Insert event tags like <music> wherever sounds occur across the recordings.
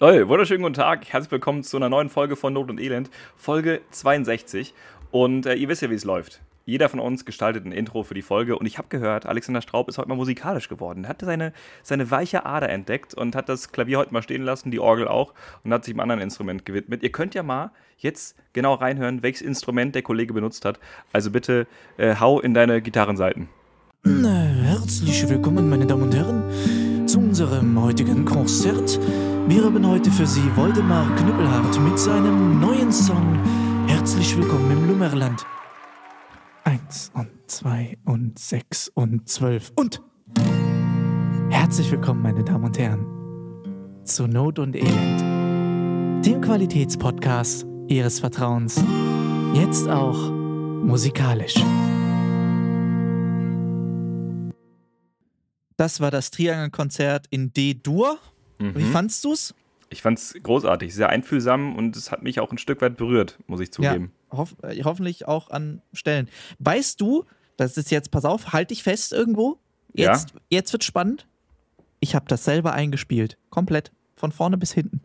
Hey, wunderschönen guten Tag. Herzlich willkommen zu einer neuen Folge von Not und Elend, Folge 62. Und äh, ihr wisst ja, wie es läuft. Jeder von uns gestaltet ein Intro für die Folge und ich habe gehört, Alexander Straub ist heute mal musikalisch geworden. Er hat seine, seine weiche Ader entdeckt und hat das Klavier heute mal stehen lassen, die Orgel auch und hat sich einem anderen Instrument gewidmet. Ihr könnt ja mal jetzt genau reinhören, welches Instrument der Kollege benutzt hat. Also bitte äh, hau in deine Gitarrenseiten. Herzlich willkommen, meine Damen und Herren, unserem heutigen Konzert. Wir haben heute für Sie Woldemar Knüppelhardt mit seinem neuen Song Herzlich willkommen im Lummerland. Eins und zwei und sechs und zwölf und herzlich willkommen, meine Damen und Herren, zu Not und Elend, dem Qualitätspodcast Ihres Vertrauens. Jetzt auch musikalisch. Das war das Triangelkonzert in D-Dur. Wie fandst du's? Ich fand es großartig, sehr einfühlsam und es hat mich auch ein Stück weit berührt, muss ich zugeben. Ja, hoff, äh, hoffentlich auch an Stellen. Weißt du, das ist jetzt, pass auf, halt dich fest irgendwo. Jetzt, jetzt wird spannend. Ich habe das selber eingespielt. Komplett. Von vorne bis hinten.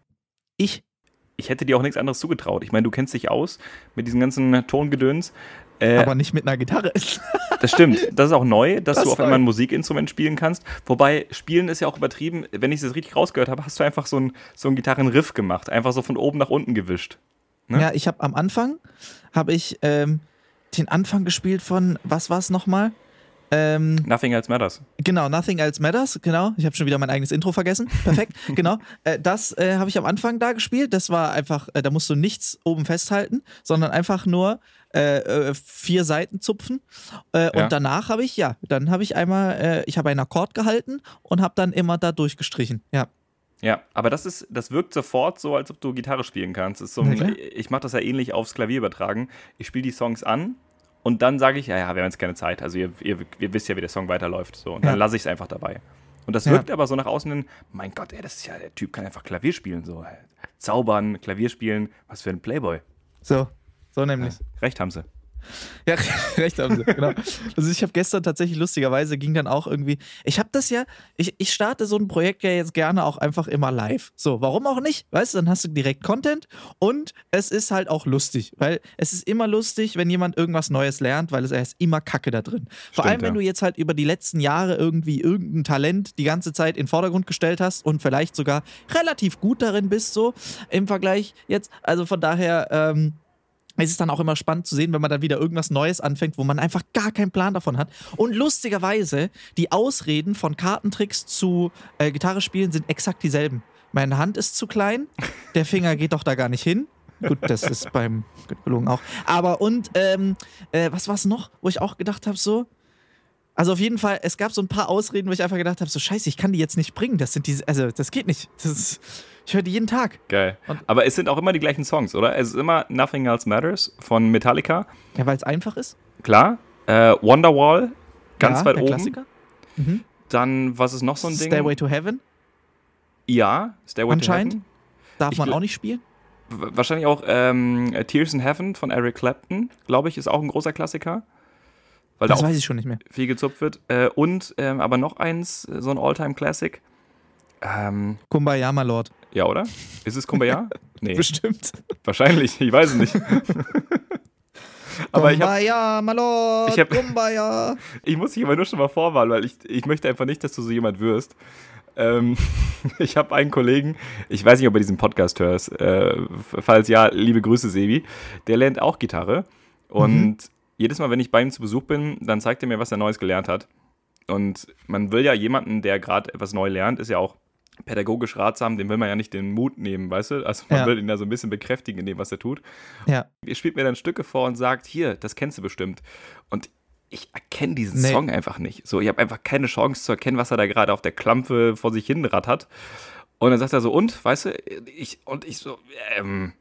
Ich. Ich hätte dir auch nichts anderes zugetraut. Ich meine, du kennst dich aus mit diesem ganzen Tongedöns. Äh, aber nicht mit einer Gitarre. <laughs> Das stimmt. Das ist auch neu, dass Das du auf einmal ein Musikinstrument spielen kannst. Wobei, spielen ist ja auch übertrieben. Wenn ich das richtig rausgehört habe, hast du einfach so einen so einen Gitarrenriff gemacht. Einfach so von oben nach unten gewischt. Ne? Ja, ich habe am Anfang, habe ich ähm, den Anfang gespielt von, was war es nochmal? Ähm, Nothing else matters. Genau, Nothing Else Matters, genau. Ich habe schon wieder mein eigenes Intro vergessen. Perfekt, <laughs> genau. Äh, das äh, habe ich am Anfang da gespielt. Das war einfach, äh, da musst du nichts oben festhalten, sondern einfach nur äh, äh, vier Seiten zupfen. Äh, Ja. Und danach habe ich, ja, dann habe ich einmal, äh, ich habe einen Akkord gehalten und habe dann immer da durchgestrichen. Ja. Ja, aber das ist, das wirkt sofort so, als ob du Gitarre spielen kannst. So ein, ich mache das ja ähnlich aufs Klavier übertragen. Ich spiele die Songs an und dann sage ich, ja, ja, wir haben jetzt keine Zeit. Also ihr, ihr, ihr wisst ja, wie der Song weiterläuft. So, und Ja. dann lasse ich es einfach dabei. Und das Ja. wirkt aber so nach außen hin, mein Gott, ey, das ist ja, der Typ kann einfach Klavier spielen. So, zaubern, Klavier spielen, was für ein Playboy. So, so nämlich. Recht haben sie. Ja, <laughs> recht haben sie, genau. Also ich habe gestern tatsächlich lustigerweise ging dann auch irgendwie, ich habe das ja, ich, ich starte so ein Projekt ja jetzt gerne auch einfach immer live. So, warum auch nicht? Weißt du, dann hast du direkt Content und es ist halt auch lustig, weil es ist immer lustig, wenn jemand irgendwas Neues lernt, weil es ist immer Kacke da drin. Vor Stimmt, allem, wenn ja. du jetzt halt über die letzten Jahre irgendwie irgendein Talent die ganze Zeit in den Vordergrund gestellt hast und vielleicht sogar relativ gut darin bist, so im Vergleich jetzt. Also von daher, ähm, es ist dann auch immer spannend zu sehen, wenn man dann wieder irgendwas Neues anfängt, wo man einfach gar keinen Plan davon hat. Und lustigerweise, die Ausreden von Kartentricks zu äh, Gitarre spielen sind exakt dieselben. Meine Hand ist zu klein, der Finger geht doch da gar nicht hin. Gut, das ist beim gelogen auch. Aber und, ähm, äh, was war es noch, wo ich auch gedacht habe, so. Also auf jeden Fall, es gab so ein paar Ausreden, wo ich einfach gedacht habe, so scheiße, ich kann die jetzt nicht bringen. Das sind diese, also das geht nicht. Das ist, ich höre die jeden Tag. Geil. Und- aber es sind auch immer die gleichen Songs, oder? Es ist immer Nothing Else Matters von Metallica. Ja, weil es einfach ist. Klar. Äh, Wonderwall, ganz ja, weit der oben. Klassiker. Mhm. Dann, was ist noch so ein Ding? Stairway to Heaven. Ja, Stairway to Heaven. Darf Ich man auch nicht spielen? Wahrscheinlich auch ähm, Tears in Heaven von Eric Clapton, glaube ich, ist auch ein großer Klassiker. Weil Das da weiß ich schon nicht mehr. viel gezupft wird. Äh, und ähm, aber noch eins, äh, so ein All-Time-Classic. Ähm, Kumbaya, my Lord. Ja, oder? Ist es Kumbaya? <laughs> Nee, Bestimmt. wahrscheinlich. Ich weiß es nicht. <laughs> aber ich, hab, Kumbaya, my Lord. Ich hab- Kumbaya. <laughs> ich muss dich aber nur schon mal vorwarnen, weil ich, ich möchte einfach nicht, dass du so jemand wirst. Ähm, ich habe einen Kollegen, ich weiß nicht, ob du diesen Podcast hörst, äh, falls ja, liebe Grüße, Sebi, der lernt auch Gitarre. Und jedes Mal, wenn ich bei ihm zu Besuch bin, dann zeigt er mir, was er Neues gelernt hat. Und man will ja jemanden, der gerade etwas neu lernt, ist ja auch pädagogisch ratsam, dem will man ja nicht den Mut nehmen, weißt du? Also man Ja. will ihn da so ein bisschen bekräftigen in dem, was er tut. Ja. Er spielt mir dann Stücke vor und sagt, hier, das kennst du bestimmt. Und ich erkenne diesen Nee. Song einfach nicht. So, ich habe einfach keine Chance zu erkennen, was er da gerade auf der Klampfe vor sich hin rattert. Und dann sagt er so, und, weißt du, ich, und ich so, ähm,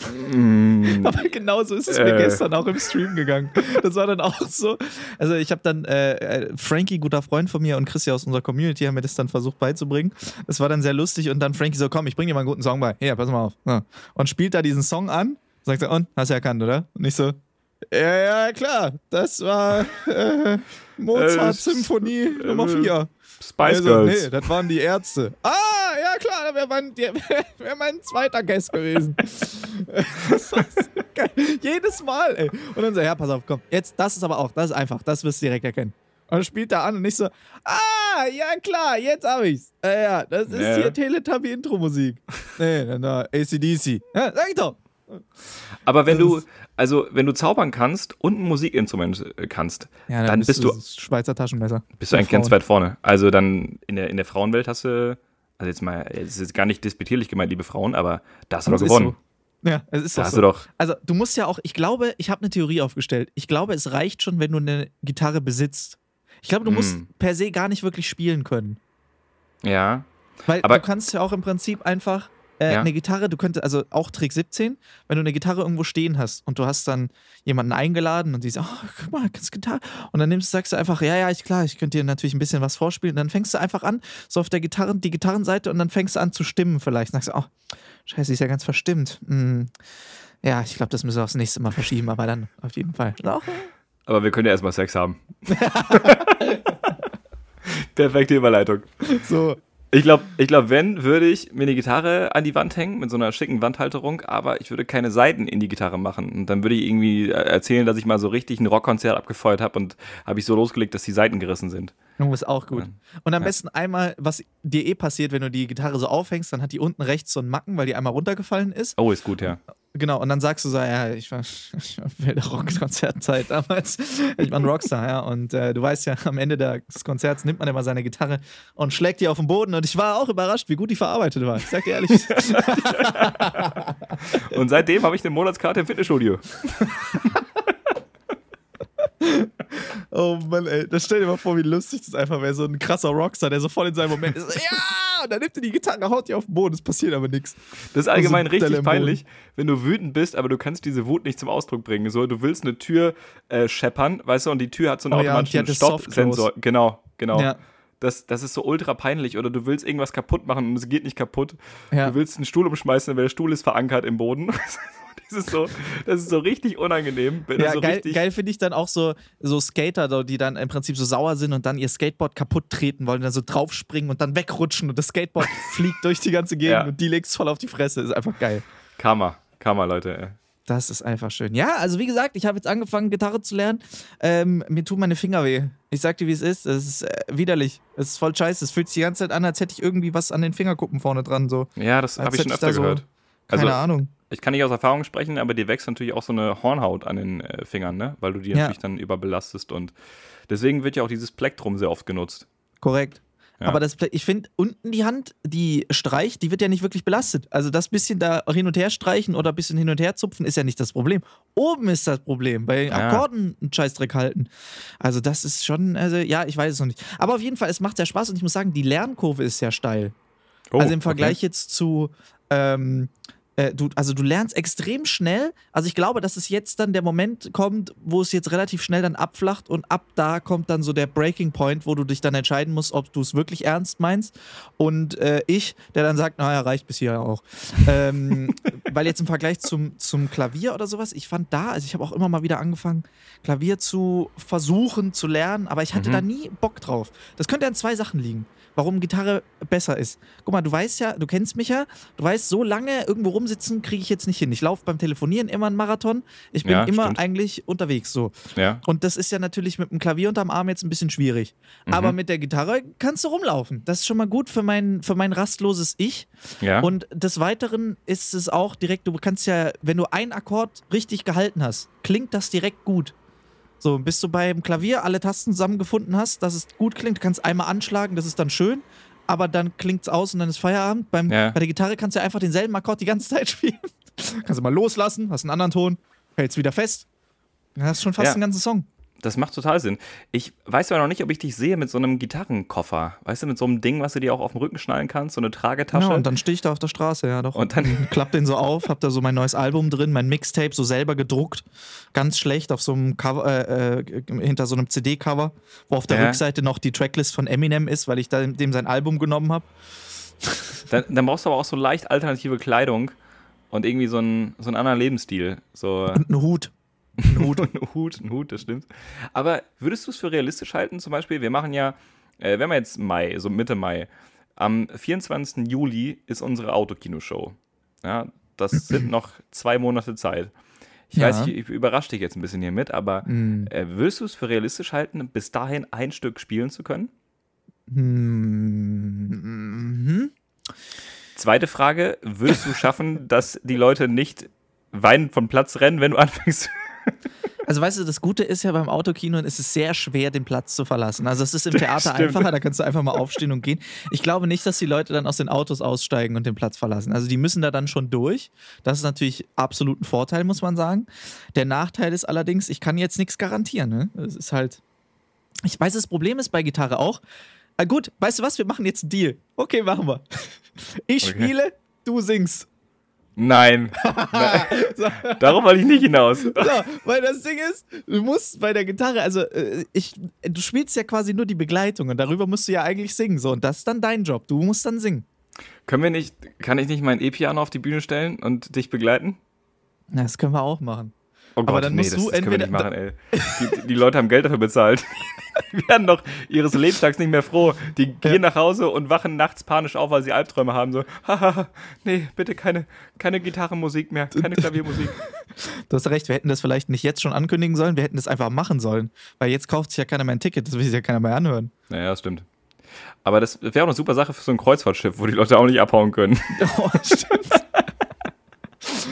mm, <laughs> Aber genauso ist es mir Äh. gestern auch im Stream gegangen. Das war dann auch so. Also ich habe dann, äh, äh, Frankie, guter Freund von mir und Christi aus unserer Community haben mir das dann versucht beizubringen. Das war dann sehr lustig und dann Frankie so, komm, ich bring dir mal einen guten Song bei. Hier, pass mal auf. Ja. Und spielt da diesen Song an. Sagt er, und, hast du erkannt, oder? Und ich so, Ja, ja, klar. Das war äh, Mozart Äh, Symphonie Nummer äh, 4. Spice Also, Girls. nee, das waren die Ärzte. Ah, ja klar, da wäre mein, wär, wär mein zweiter Guest gewesen. das. <laughs> Jedes Mal, ey. Und dann so, ja, pass auf, komm. Jetzt, das ist aber auch, das ist einfach, das wirst du direkt erkennen. Und dann spielt er an und nicht so, ah, ja klar, jetzt hab ich's. Äh, ja, das ist Ja. hier Teletubby-Intro-Musik. nee, dann da ACDC. Ja, sag ich doch. Aber wenn Das du, also wenn du zaubern kannst und ein Musikinstrument äh, kannst, Ja, dann bist du, Schweizer Taschenmesser. bist du eigentlich Frauen. ganz weit vorne. Also dann in der, in der Frauenwelt hast du, also jetzt mal, es ist jetzt gar nicht despektierlich gemeint, liebe Frauen, aber da hast du doch gewonnen. so. Ja, es ist Da hast so. du doch, Also du musst ja auch, ich glaube, ich habe eine Theorie aufgestellt. Ich glaube, es reicht schon, wenn du eine Gitarre besitzt. Ich glaube, du musst Mm. per se gar nicht wirklich spielen können. ja. Weil Aber- du kannst ja auch im Prinzip einfach äh, Ja. eine Gitarre, du könntest, also auch Trick 17, wenn du eine Gitarre irgendwo stehen hast und du hast dann jemanden eingeladen und die sagt, oh, guck mal, kannst Gitarre. Und dann nimmst, sagst du einfach, ja, ja, ich klar, ich könnte dir natürlich ein bisschen was vorspielen. Und dann fängst du einfach an, so auf der Gitarren, die Gitarrenseite und dann fängst du an zu stimmen vielleicht. Und sagst du, oh, scheiße, ist ja ganz verstimmt. Hm. Ja, ich glaube, das müssen wir aufs nächste Mal verschieben, aber dann auf jeden Fall. Auch, Aber wir können ja erstmal Sex haben. <laughs> <laughs> Perfekte Überleitung. so, Ich glaube, ich glaub, wenn, würde ich mir eine Gitarre an die Wand hängen mit so einer schicken Wandhalterung, aber ich würde keine Saiten in die Gitarre machen. Und dann würde ich irgendwie äh, erzählen, dass ich mal so richtig ein Rockkonzert abgefeuert habe und habe ich so losgelegt, dass die Saiten gerissen sind. Ist auch gut. Und am Ja. besten einmal, was dir eh passiert, wenn du die Gitarre so aufhängst, dann hat die unten rechts so einen Macken, weil die einmal runtergefallen ist. Oh, ist gut, ja. Genau, und dann sagst du so, ja, ich war, <laughs> ich war wilde Rockkonzertzeit damals. Ich war ein Rockstar, ja. Und äh, du weißt ja, am Ende des Konzerts nimmt man immer seine Gitarre und schlägt die auf den Boden. Und ich war auch überrascht, wie gut die verarbeitet war. Ich sag dir ehrlich. <laughs> Und seitdem habe ich eine Monatskarte im Fitnessstudio. <laughs> oh Mann, ey. Das stell dir mal vor, wie lustig das einfach wäre. So ein krasser Rockstar, der so voll in seinem Moment ist. Ja! Und dann nimmt er die Gitarre, haut die auf den Boden. Es passiert aber nichts. Das ist allgemein Also, richtig peinlich, wenn du wütend bist, aber du kannst diese Wut nicht zum Ausdruck bringen. So, du willst eine Tür äh, scheppern, weißt du, und die Tür hat so einen Oh ja, automatischen das Stoppsensor. Genau, genau. Ja. Das, das ist so ultra peinlich. Oder du willst irgendwas kaputt machen und es geht nicht kaputt. Ja. Du willst einen Stuhl umschmeißen, aber der Stuhl ist verankert im Boden. <laughs> das, ist so, das ist so richtig unangenehm. Ja, so geil, geil finde ich dann auch so, so Skater, so, die dann im Prinzip so sauer sind und dann ihr Skateboard kaputt treten wollen, dann so draufspringen und dann wegrutschen und das Skateboard <laughs> fliegt durch die ganze Gegend Ja. und die legst voll auf die Fresse. Ist einfach geil. Karma, Karma, Leute. ey. Das ist einfach schön. Ja, also wie gesagt, ich habe jetzt angefangen, Gitarre zu lernen. Ähm, mir tun meine Finger weh. Ich sag dir, wie es ist. Es ist äh, widerlich. Es ist voll scheiße. Es fühlt sich die ganze Zeit an, als hätte ich irgendwie was an den Fingerkuppen vorne dran. So. Ja, das habe ich schon öfter da so- gehört. Keine Also, Ahnung. ich kann nicht aus Erfahrung sprechen, aber dir wächst natürlich auch so eine Hornhaut an den äh, Fingern, ne? Weil du die Ja. natürlich dann überbelastest und deswegen wird ja auch dieses Plektrum sehr oft genutzt. Korrekt. Ja. Aber das, ich finde, unten die Hand, die streicht, die wird ja nicht wirklich belastet. Also das bisschen da hin und her streichen oder ein bisschen hin und her zupfen ist ja nicht das Problem. Oben ist das Problem, bei Ja. Akkorden einen Scheißdreck halten. Also das ist schon, also ja, ich weiß es noch nicht. Aber auf jeden Fall, es macht sehr Spaß und ich muss sagen, die Lernkurve ist sehr steil. Oh, also im Vergleich jetzt zu, ähm, äh, du, also du lernst extrem schnell. Also ich glaube, dass es jetzt dann der Moment kommt, wo es jetzt relativ schnell dann abflacht und ab da kommt dann so der Breaking Point, wo du dich dann entscheiden musst, ob du es wirklich ernst meinst. Und äh, ich, der dann sagt, naja, reicht bis hier auch. ähm, <laughs> weil jetzt im Vergleich zum, zum Klavier oder sowas, ich fand da, also ich habe auch immer mal wieder angefangen, Klavier zu versuchen zu lernen, aber ich hatte Mhm. da nie Bock drauf. Das könnte an zwei Sachen liegen warum Gitarre besser ist. Guck mal, du weißt ja, du kennst mich ja, du weißt, so lange irgendwo rumsitzen kriege ich jetzt nicht hin. Ich laufe beim Telefonieren immer einen Marathon. Ich bin Ja, immer stimmt. eigentlich unterwegs so. Ja. Und das ist ja natürlich mit dem Klavier unterm Arm jetzt ein bisschen schwierig. Mhm. Aber mit der Gitarre kannst du rumlaufen. Das ist schon mal gut für mein, für mein rastloses Ich. Ja. Und des Weiteren ist es auch direkt, du kannst ja, wenn du einen Akkord richtig gehalten hast, klingt das direkt gut. So, bis du beim Klavier alle Tasten zusammengefunden hast, dass es gut klingt, du kannst einmal anschlagen, das ist dann schön, aber dann klingt es aus und dann ist Feierabend. Beim, Ja. Bei der Gitarre kannst du einfach denselben Akkord die ganze Zeit <laughs> spielen. kannst du mal loslassen, hast einen anderen Ton, hältst wieder fest. Dann hast du schon fast Ja. einen ganzen Song. Das macht total Sinn. Ich weiß aber noch nicht, ob ich dich sehe mit so einem Gitarrenkoffer. Weißt du, mit so einem Ding, was du dir auch auf den Rücken schnallen kannst, so eine Tragetasche. Ja, und dann stehe ich da auf der Straße, ja doch. Und dann- <laughs> klapp den so auf, hab da so mein neues Album drin, mein Mixtape so selber gedruckt, ganz schlecht auf so einem Cover, äh, äh, hinter so einem CD-Cover, wo auf der Ja. Rückseite noch die Tracklist von Eminem ist, weil ich da dem sein Album genommen habe. dann, dann brauchst du aber auch so leicht alternative Kleidung und irgendwie so einen, so einen anderen Lebensstil. So, Und einen Hut. Ein Hut. <laughs> ein Hut, ein Hut, das stimmt. Aber würdest du es für realistisch halten? Zum Beispiel, wir machen ja, äh, wenn wir jetzt Mai, so Mitte Mai, am 24. Juli ist unsere Autokinoshow. Ja, das <clears throat> sind noch zwei Monate Zeit. Ich Ja. weiß, ich, ich überrasche dich jetzt ein bisschen hiermit, aber Hm. äh, würdest du es für realistisch halten, bis dahin ein Stück spielen zu können? Mhm. Zweite Frage, würdest du schaffen, dass die Leute nicht weinend vom Platz rennen, wenn du anfängst? Also weißt du, das Gute ist ja beim Autokino, es ist sehr schwer, den Platz zu verlassen. Also es ist im Theater Stimmt. einfacher, da kannst du einfach mal aufstehen und gehen. Ich glaube nicht, dass die Leute dann aus den Autos aussteigen und den Platz verlassen. Also die müssen da dann schon durch. Das ist natürlich absolut ein Vorteil, muss man sagen. Der Nachteil ist allerdings, ich kann jetzt nichts garantieren. Ne? Es ist halt. Ich weiß, das Problem ist bei Gitarre auch. Ah, gut, weißt du was? Wir machen jetzt einen Deal. Okay, machen wir. Ich Okay. spiele, du singst. Nein. <laughs> Nein. Darauf wollte ich nicht hinaus. So, weil das Ding ist, du musst bei der Gitarre, also äh, ich, du spielst ja quasi nur die Begleitung und darüber musst du ja eigentlich singen. So, und das ist dann dein Job. Du musst dann singen. Können wir nicht, kann ich nicht mein E-Piano auf die Bühne stellen und dich begleiten? Na, das können wir auch machen. Oh Gott, Aber dann nee, musst das, du das können wir nicht entweder- machen, ey. Die, die Leute haben Geld dafür bezahlt. <laughs> Die werden doch ihres Lebtags nicht mehr froh. Die gehen nach Hause und wachen nachts panisch auf, weil sie Albträume haben. So, <laughs> haha, nee, bitte keine, keine Gitarrenmusik mehr, keine <laughs> Klaviermusik. Du hast recht, wir hätten das vielleicht nicht jetzt schon ankündigen sollen, wir hätten das einfach machen sollen. Weil jetzt kauft sich ja keiner mehr ein Ticket, das will sich ja keiner mehr anhören. Naja, das stimmt. Aber das wäre auch eine super Sache für so ein Kreuzfahrtschiff, wo die Leute auch nicht abhauen können. Oh, stimmt.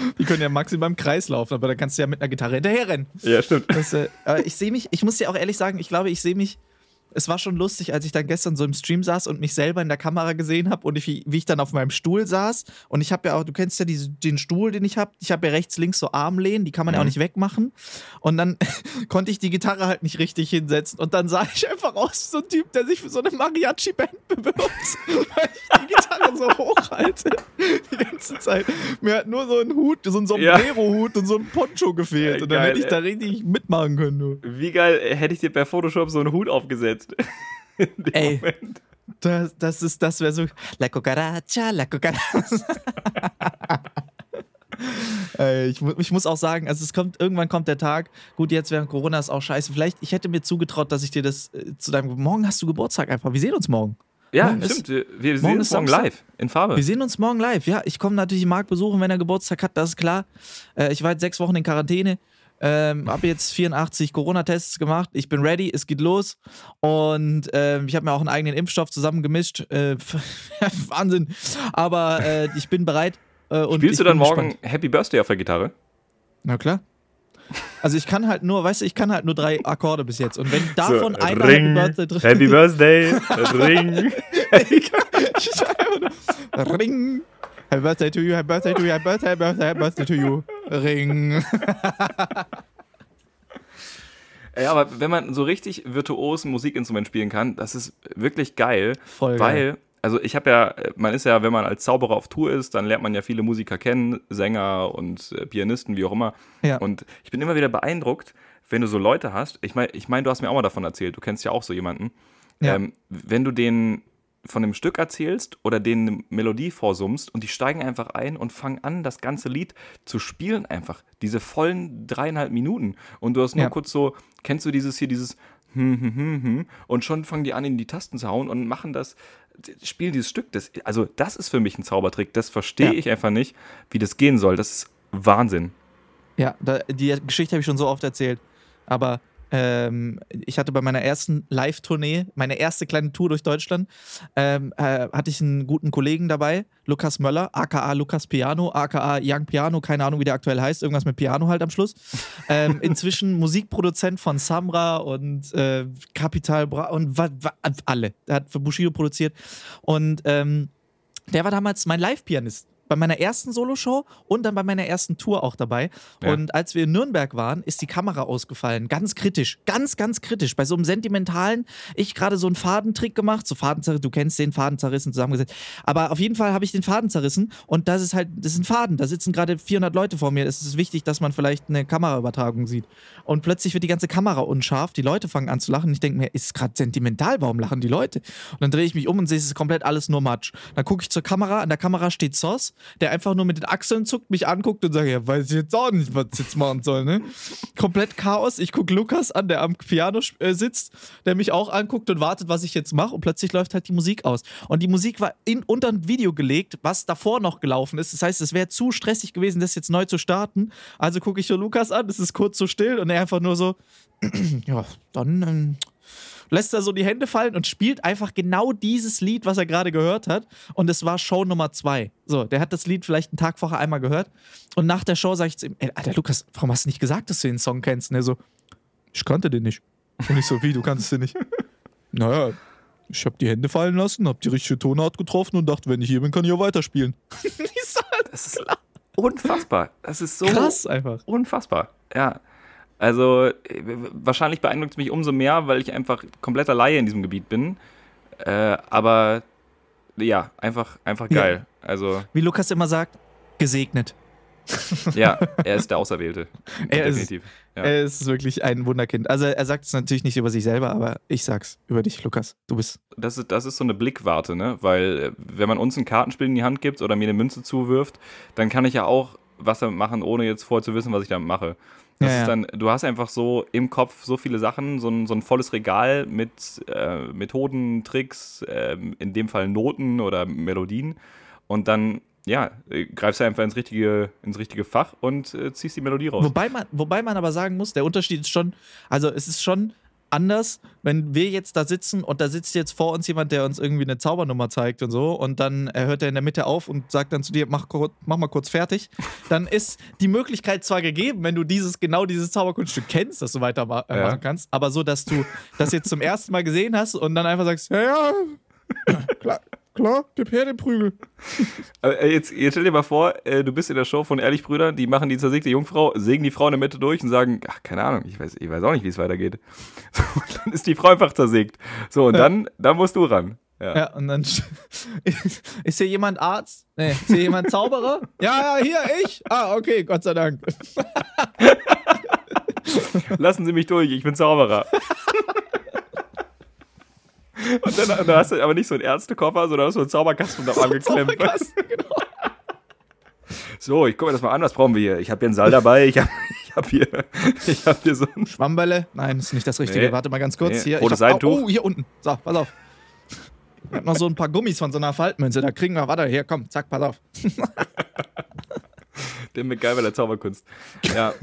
<laughs> Die können ja maximal im Kreis laufen, aber da kannst du ja mit einer Gitarre hinterherrennen. Ja, stimmt. Das, äh, aber ich sehe mich, ich muss dir auch ehrlich sagen, ich glaube, ich sehe mich. Es war schon lustig, als ich dann gestern so im Stream saß und mich selber in der Kamera gesehen habe und ich, wie, ich dann auf meinem Stuhl saß. Und ich habe ja auch, du kennst ja diese, den Stuhl, den ich habe. Ich habe ja rechts, links so Armlehnen, die kann man ja auch Mhm. nicht wegmachen. Und dann <laughs> konnte ich die Gitarre halt nicht richtig hinsetzen. Und dann sah ich einfach aus wie so ein Typ, der sich für so eine Mariachi-Band <laughs> bewirbt, weil ich die Gitarre so hoch halte. Die ganze Zeit. Mir hat nur so ein Hut, so ein. Sombrero-Hut und so ein Poncho gefehlt. Ja, und dann geil, hätte ich da richtig mitmachen können. Du. Wie geil äh, hätte ich dir per Photoshop so einen Hut aufgesetzt? <laughs> In dem Ey. Moment. Das, das ist, das wäre so. La cucaracha, la cucaracha. <laughs> Ich, ich muss auch sagen, also es kommt, irgendwann kommt der Tag, gut, jetzt während Corona ist auch scheiße. Vielleicht, ich hätte mir zugetraut, dass ich dir das äh, zu deinem. Morgen hast du Geburtstag einfach. Wir sehen uns morgen. Ja, Morgen ist- stimmt. Wir, wir morgen sehen uns ist morgen live in Farbe. Wir sehen uns morgen live. Ja, ich komme natürlich Marc besuchen, wenn er Geburtstag hat, das ist klar. Äh, ich war jetzt sechs Wochen in Quarantäne. Ähm, habe jetzt 84 Corona-Tests gemacht. Ich bin ready, es geht los. Und ähm, ich habe mir auch einen eigenen Impfstoff zusammengemischt. Äh, <laughs> Wahnsinn. Aber äh, ich bin bereit. Äh, und Spielst du dann morgen gespannt. Happy Birthday auf der Gitarre? Na klar. Also ich kann halt nur, weißt du, ich kann halt nur drei Akkorde bis jetzt. Und wenn davon So, einer Ring, Happy Birthday drin Happy Birthday, <laughs> Ring. Ring. Happy Birthday to you, Happy Birthday to you, Happy Birthday, Happy Birthday, Happy Birthday to you. Ring. <laughs> Ja, aber wenn man so richtig virtuos ein Musikinstrument spielen kann, das ist wirklich geil. Voll geil. weil, also ich habe ja, man ist ja, wenn man als Zauberer auf Tour ist, dann lernt man ja viele Musiker kennen, Sänger und äh, Pianisten, wie auch immer. Ja. Und ich bin immer wieder beeindruckt, wenn du so Leute hast. Ich meine, ich mein, du hast mir auch mal davon erzählt, du kennst ja auch so jemanden. Ja. Ähm, wenn du denen von dem Stück erzählst oder denen eine Melodie vorsummst und die steigen einfach ein und fangen an, das ganze Lied zu spielen einfach. Diese vollen dreieinhalb Minuten. Und du hast nur Ja. kurz so, kennst du dieses hier, dieses hm, hm, hm, hm, und schon fangen die an, in die Tasten zu hauen und machen das, spielen dieses Stück. Das, also das ist für mich ein Zaubertrick. Das verstehe Ja. ich einfach nicht, wie das gehen soll. Das ist Wahnsinn. Ja, da, die Geschichte habe ich schon so oft erzählt. Aber ähm, ich hatte bei meiner ersten Live-Tournee, meine erste kleine Tour durch Deutschland, ähm, äh, hatte ich einen guten Kollegen dabei, Lukas Möller, aka Lukas Piano, aka Young Piano, keine Ahnung, wie der aktuell heißt, irgendwas mit Piano halt am Schluss. Ähm, inzwischen <laughs> Musikproduzent von Samra und äh, Capital Bra und alle. Er hat für Bushido produziert. Und ähm, der war damals mein Live-Pianist. Bei meiner ersten Soloshow und dann bei meiner ersten Tour auch dabei. Ja. Und als wir in Nürnberg waren, ist die Kamera ausgefallen. Ganz kritisch. Ganz, ganz kritisch. Bei so einem sentimentalen, ich gerade so einen Fadentrick gemacht. So Faden zerrissen, du kennst den Faden zerrissen, zusammengesetzt. Aber auf jeden Fall habe ich den Faden zerrissen. Und das ist halt, das ist ein Faden. Da sitzen gerade 400 Leute vor mir. Es ist wichtig, dass man vielleicht eine Kameraübertragung sieht. Und plötzlich wird die ganze Kamera unscharf. Die Leute fangen an zu lachen. Ich denke mir, ist gerade sentimental. Warum lachen die Leute? Und dann drehe ich mich um und sehe, es ist komplett alles nur Matsch. Dann gucke ich zur Kamera. An der Kamera steht Sauce. Der einfach nur mit den Achseln zuckt, mich anguckt und sagt, ja, weiß ich jetzt auch nicht, was ich jetzt machen soll, ne? Komplett Chaos. Ich gucke Lukas an, der am Piano äh, sitzt, der mich auch anguckt und wartet, was ich jetzt mache und plötzlich läuft halt die Musik aus. Und die Musik war in, unter ein Video gelegt, was davor noch gelaufen ist. Das heißt, es wäre zu stressig gewesen, das jetzt neu zu starten. Also gucke ich so Lukas an, es ist kurz so still und er einfach nur so, <clears throat> ja, dann ähm, lässt er so die Hände fallen und spielt einfach genau dieses Lied, was er gerade gehört hat. Und es war Show Nummer zwei. So, der hat das Lied vielleicht einen Tag vorher einmal gehört. Und nach der Show sage ich zu ihm, ey, Alter Lukas, warum hast du nicht gesagt, dass du den Song kennst? Und er so, ich kannte den nicht. Und ich so, wie, du kannst den nicht? <laughs> naja, ich habe die Hände fallen lassen, habe die richtige Tonart getroffen und dachte, wenn ich hier bin, kann ich auch weiterspielen. <laughs> das ist unfassbar. Das ist so krass einfach. Unfassbar. Ja. Also wahrscheinlich beeindruckt es mich umso mehr, weil ich einfach kompletter Laie in diesem Gebiet bin. Äh, aber ja, einfach, einfach geil. Ja. Also, Wie Lukas immer sagt, gesegnet. <laughs> ja, er ist der Auserwählte. <laughs> er Definitiv. Ist, ja. Er ist wirklich ein Wunderkind. Also er sagt es natürlich nicht über sich selber, aber ich sag's über dich, Lukas. Du bist. Das ist, das ist so eine Blickwarte, ne? Weil äh, wenn man uns ein Kartenspiel in die Hand gibt oder mir eine Münze zuwirft, dann kann ich ja auch was damit machen, ohne jetzt vorher zu wissen, was ich damit mache. Das ja, ist dann, du hast einfach so im Kopf so viele Sachen, so ein, so ein volles Regal mit äh, Methoden, Tricks, äh, in dem Fall Noten oder Melodien. Und dann, ja, äh, greifst du einfach ins richtige, ins richtige Fach und äh, ziehst die Melodie raus. Wobei man, wobei man aber sagen muss, der Unterschied ist schon, also es ist schon anders, wenn wir jetzt da sitzen und da sitzt jetzt vor uns jemand, der uns irgendwie eine Zaubernummer zeigt und so und dann hört er in der Mitte auf und sagt dann zu dir, mach, mach mal kurz fertig, dann ist die Möglichkeit zwar gegeben, wenn du dieses genau dieses Zauberkunststück kennst, dass du weitermachen äh, ja. kannst, aber so, dass du das jetzt zum ersten Mal gesehen hast und dann einfach sagst, ja, ja, <clears throat> klar, Klar, gib her den Prügel. <laughs> Aber äh, jetzt, jetzt stell dir mal vor, äh, du bist in der Show von Ehrlich Brüder, die machen die zersägte Jungfrau, sägen die Frau in der Mitte durch und sagen, ach, keine Ahnung, ich weiß, ich weiß auch nicht, wie es weitergeht. <laughs> So, dann ist die Frau einfach zersägt. So, und ja. dann, dann musst du ran. Ja. ja, und dann <laughs> ist hier jemand Arzt? Nee, ist hier jemand Zauberer? ja, ja, hier, ich. Ah, okay, Gott sei Dank. Lassen Sie mich durch, ich bin Zauberer. Und dann, dann, hast du aber nicht so einen Ärztekoffer, sondern hast so einen Zauberkasten am Arm geklemmt. Zauberkasten, genau. <laughs> So, ich gucke mir das mal an, was brauchen wir hier? Ich habe hier einen Saal dabei, ich habe ich hab hier, hab hier so einen. Schwammbälle? Nein, das ist nicht das Richtige. Nee. Warte mal ganz kurz. Nee. Hier, Rotes hab, oh, hier unten. So, pass auf. Ich hab noch so ein paar Gummis von so einer Faltmünze. Da kriegen wir, warte, hier, komm, zack, pass auf. <laughs> Der MacGyver der Zauberkunst. Ja.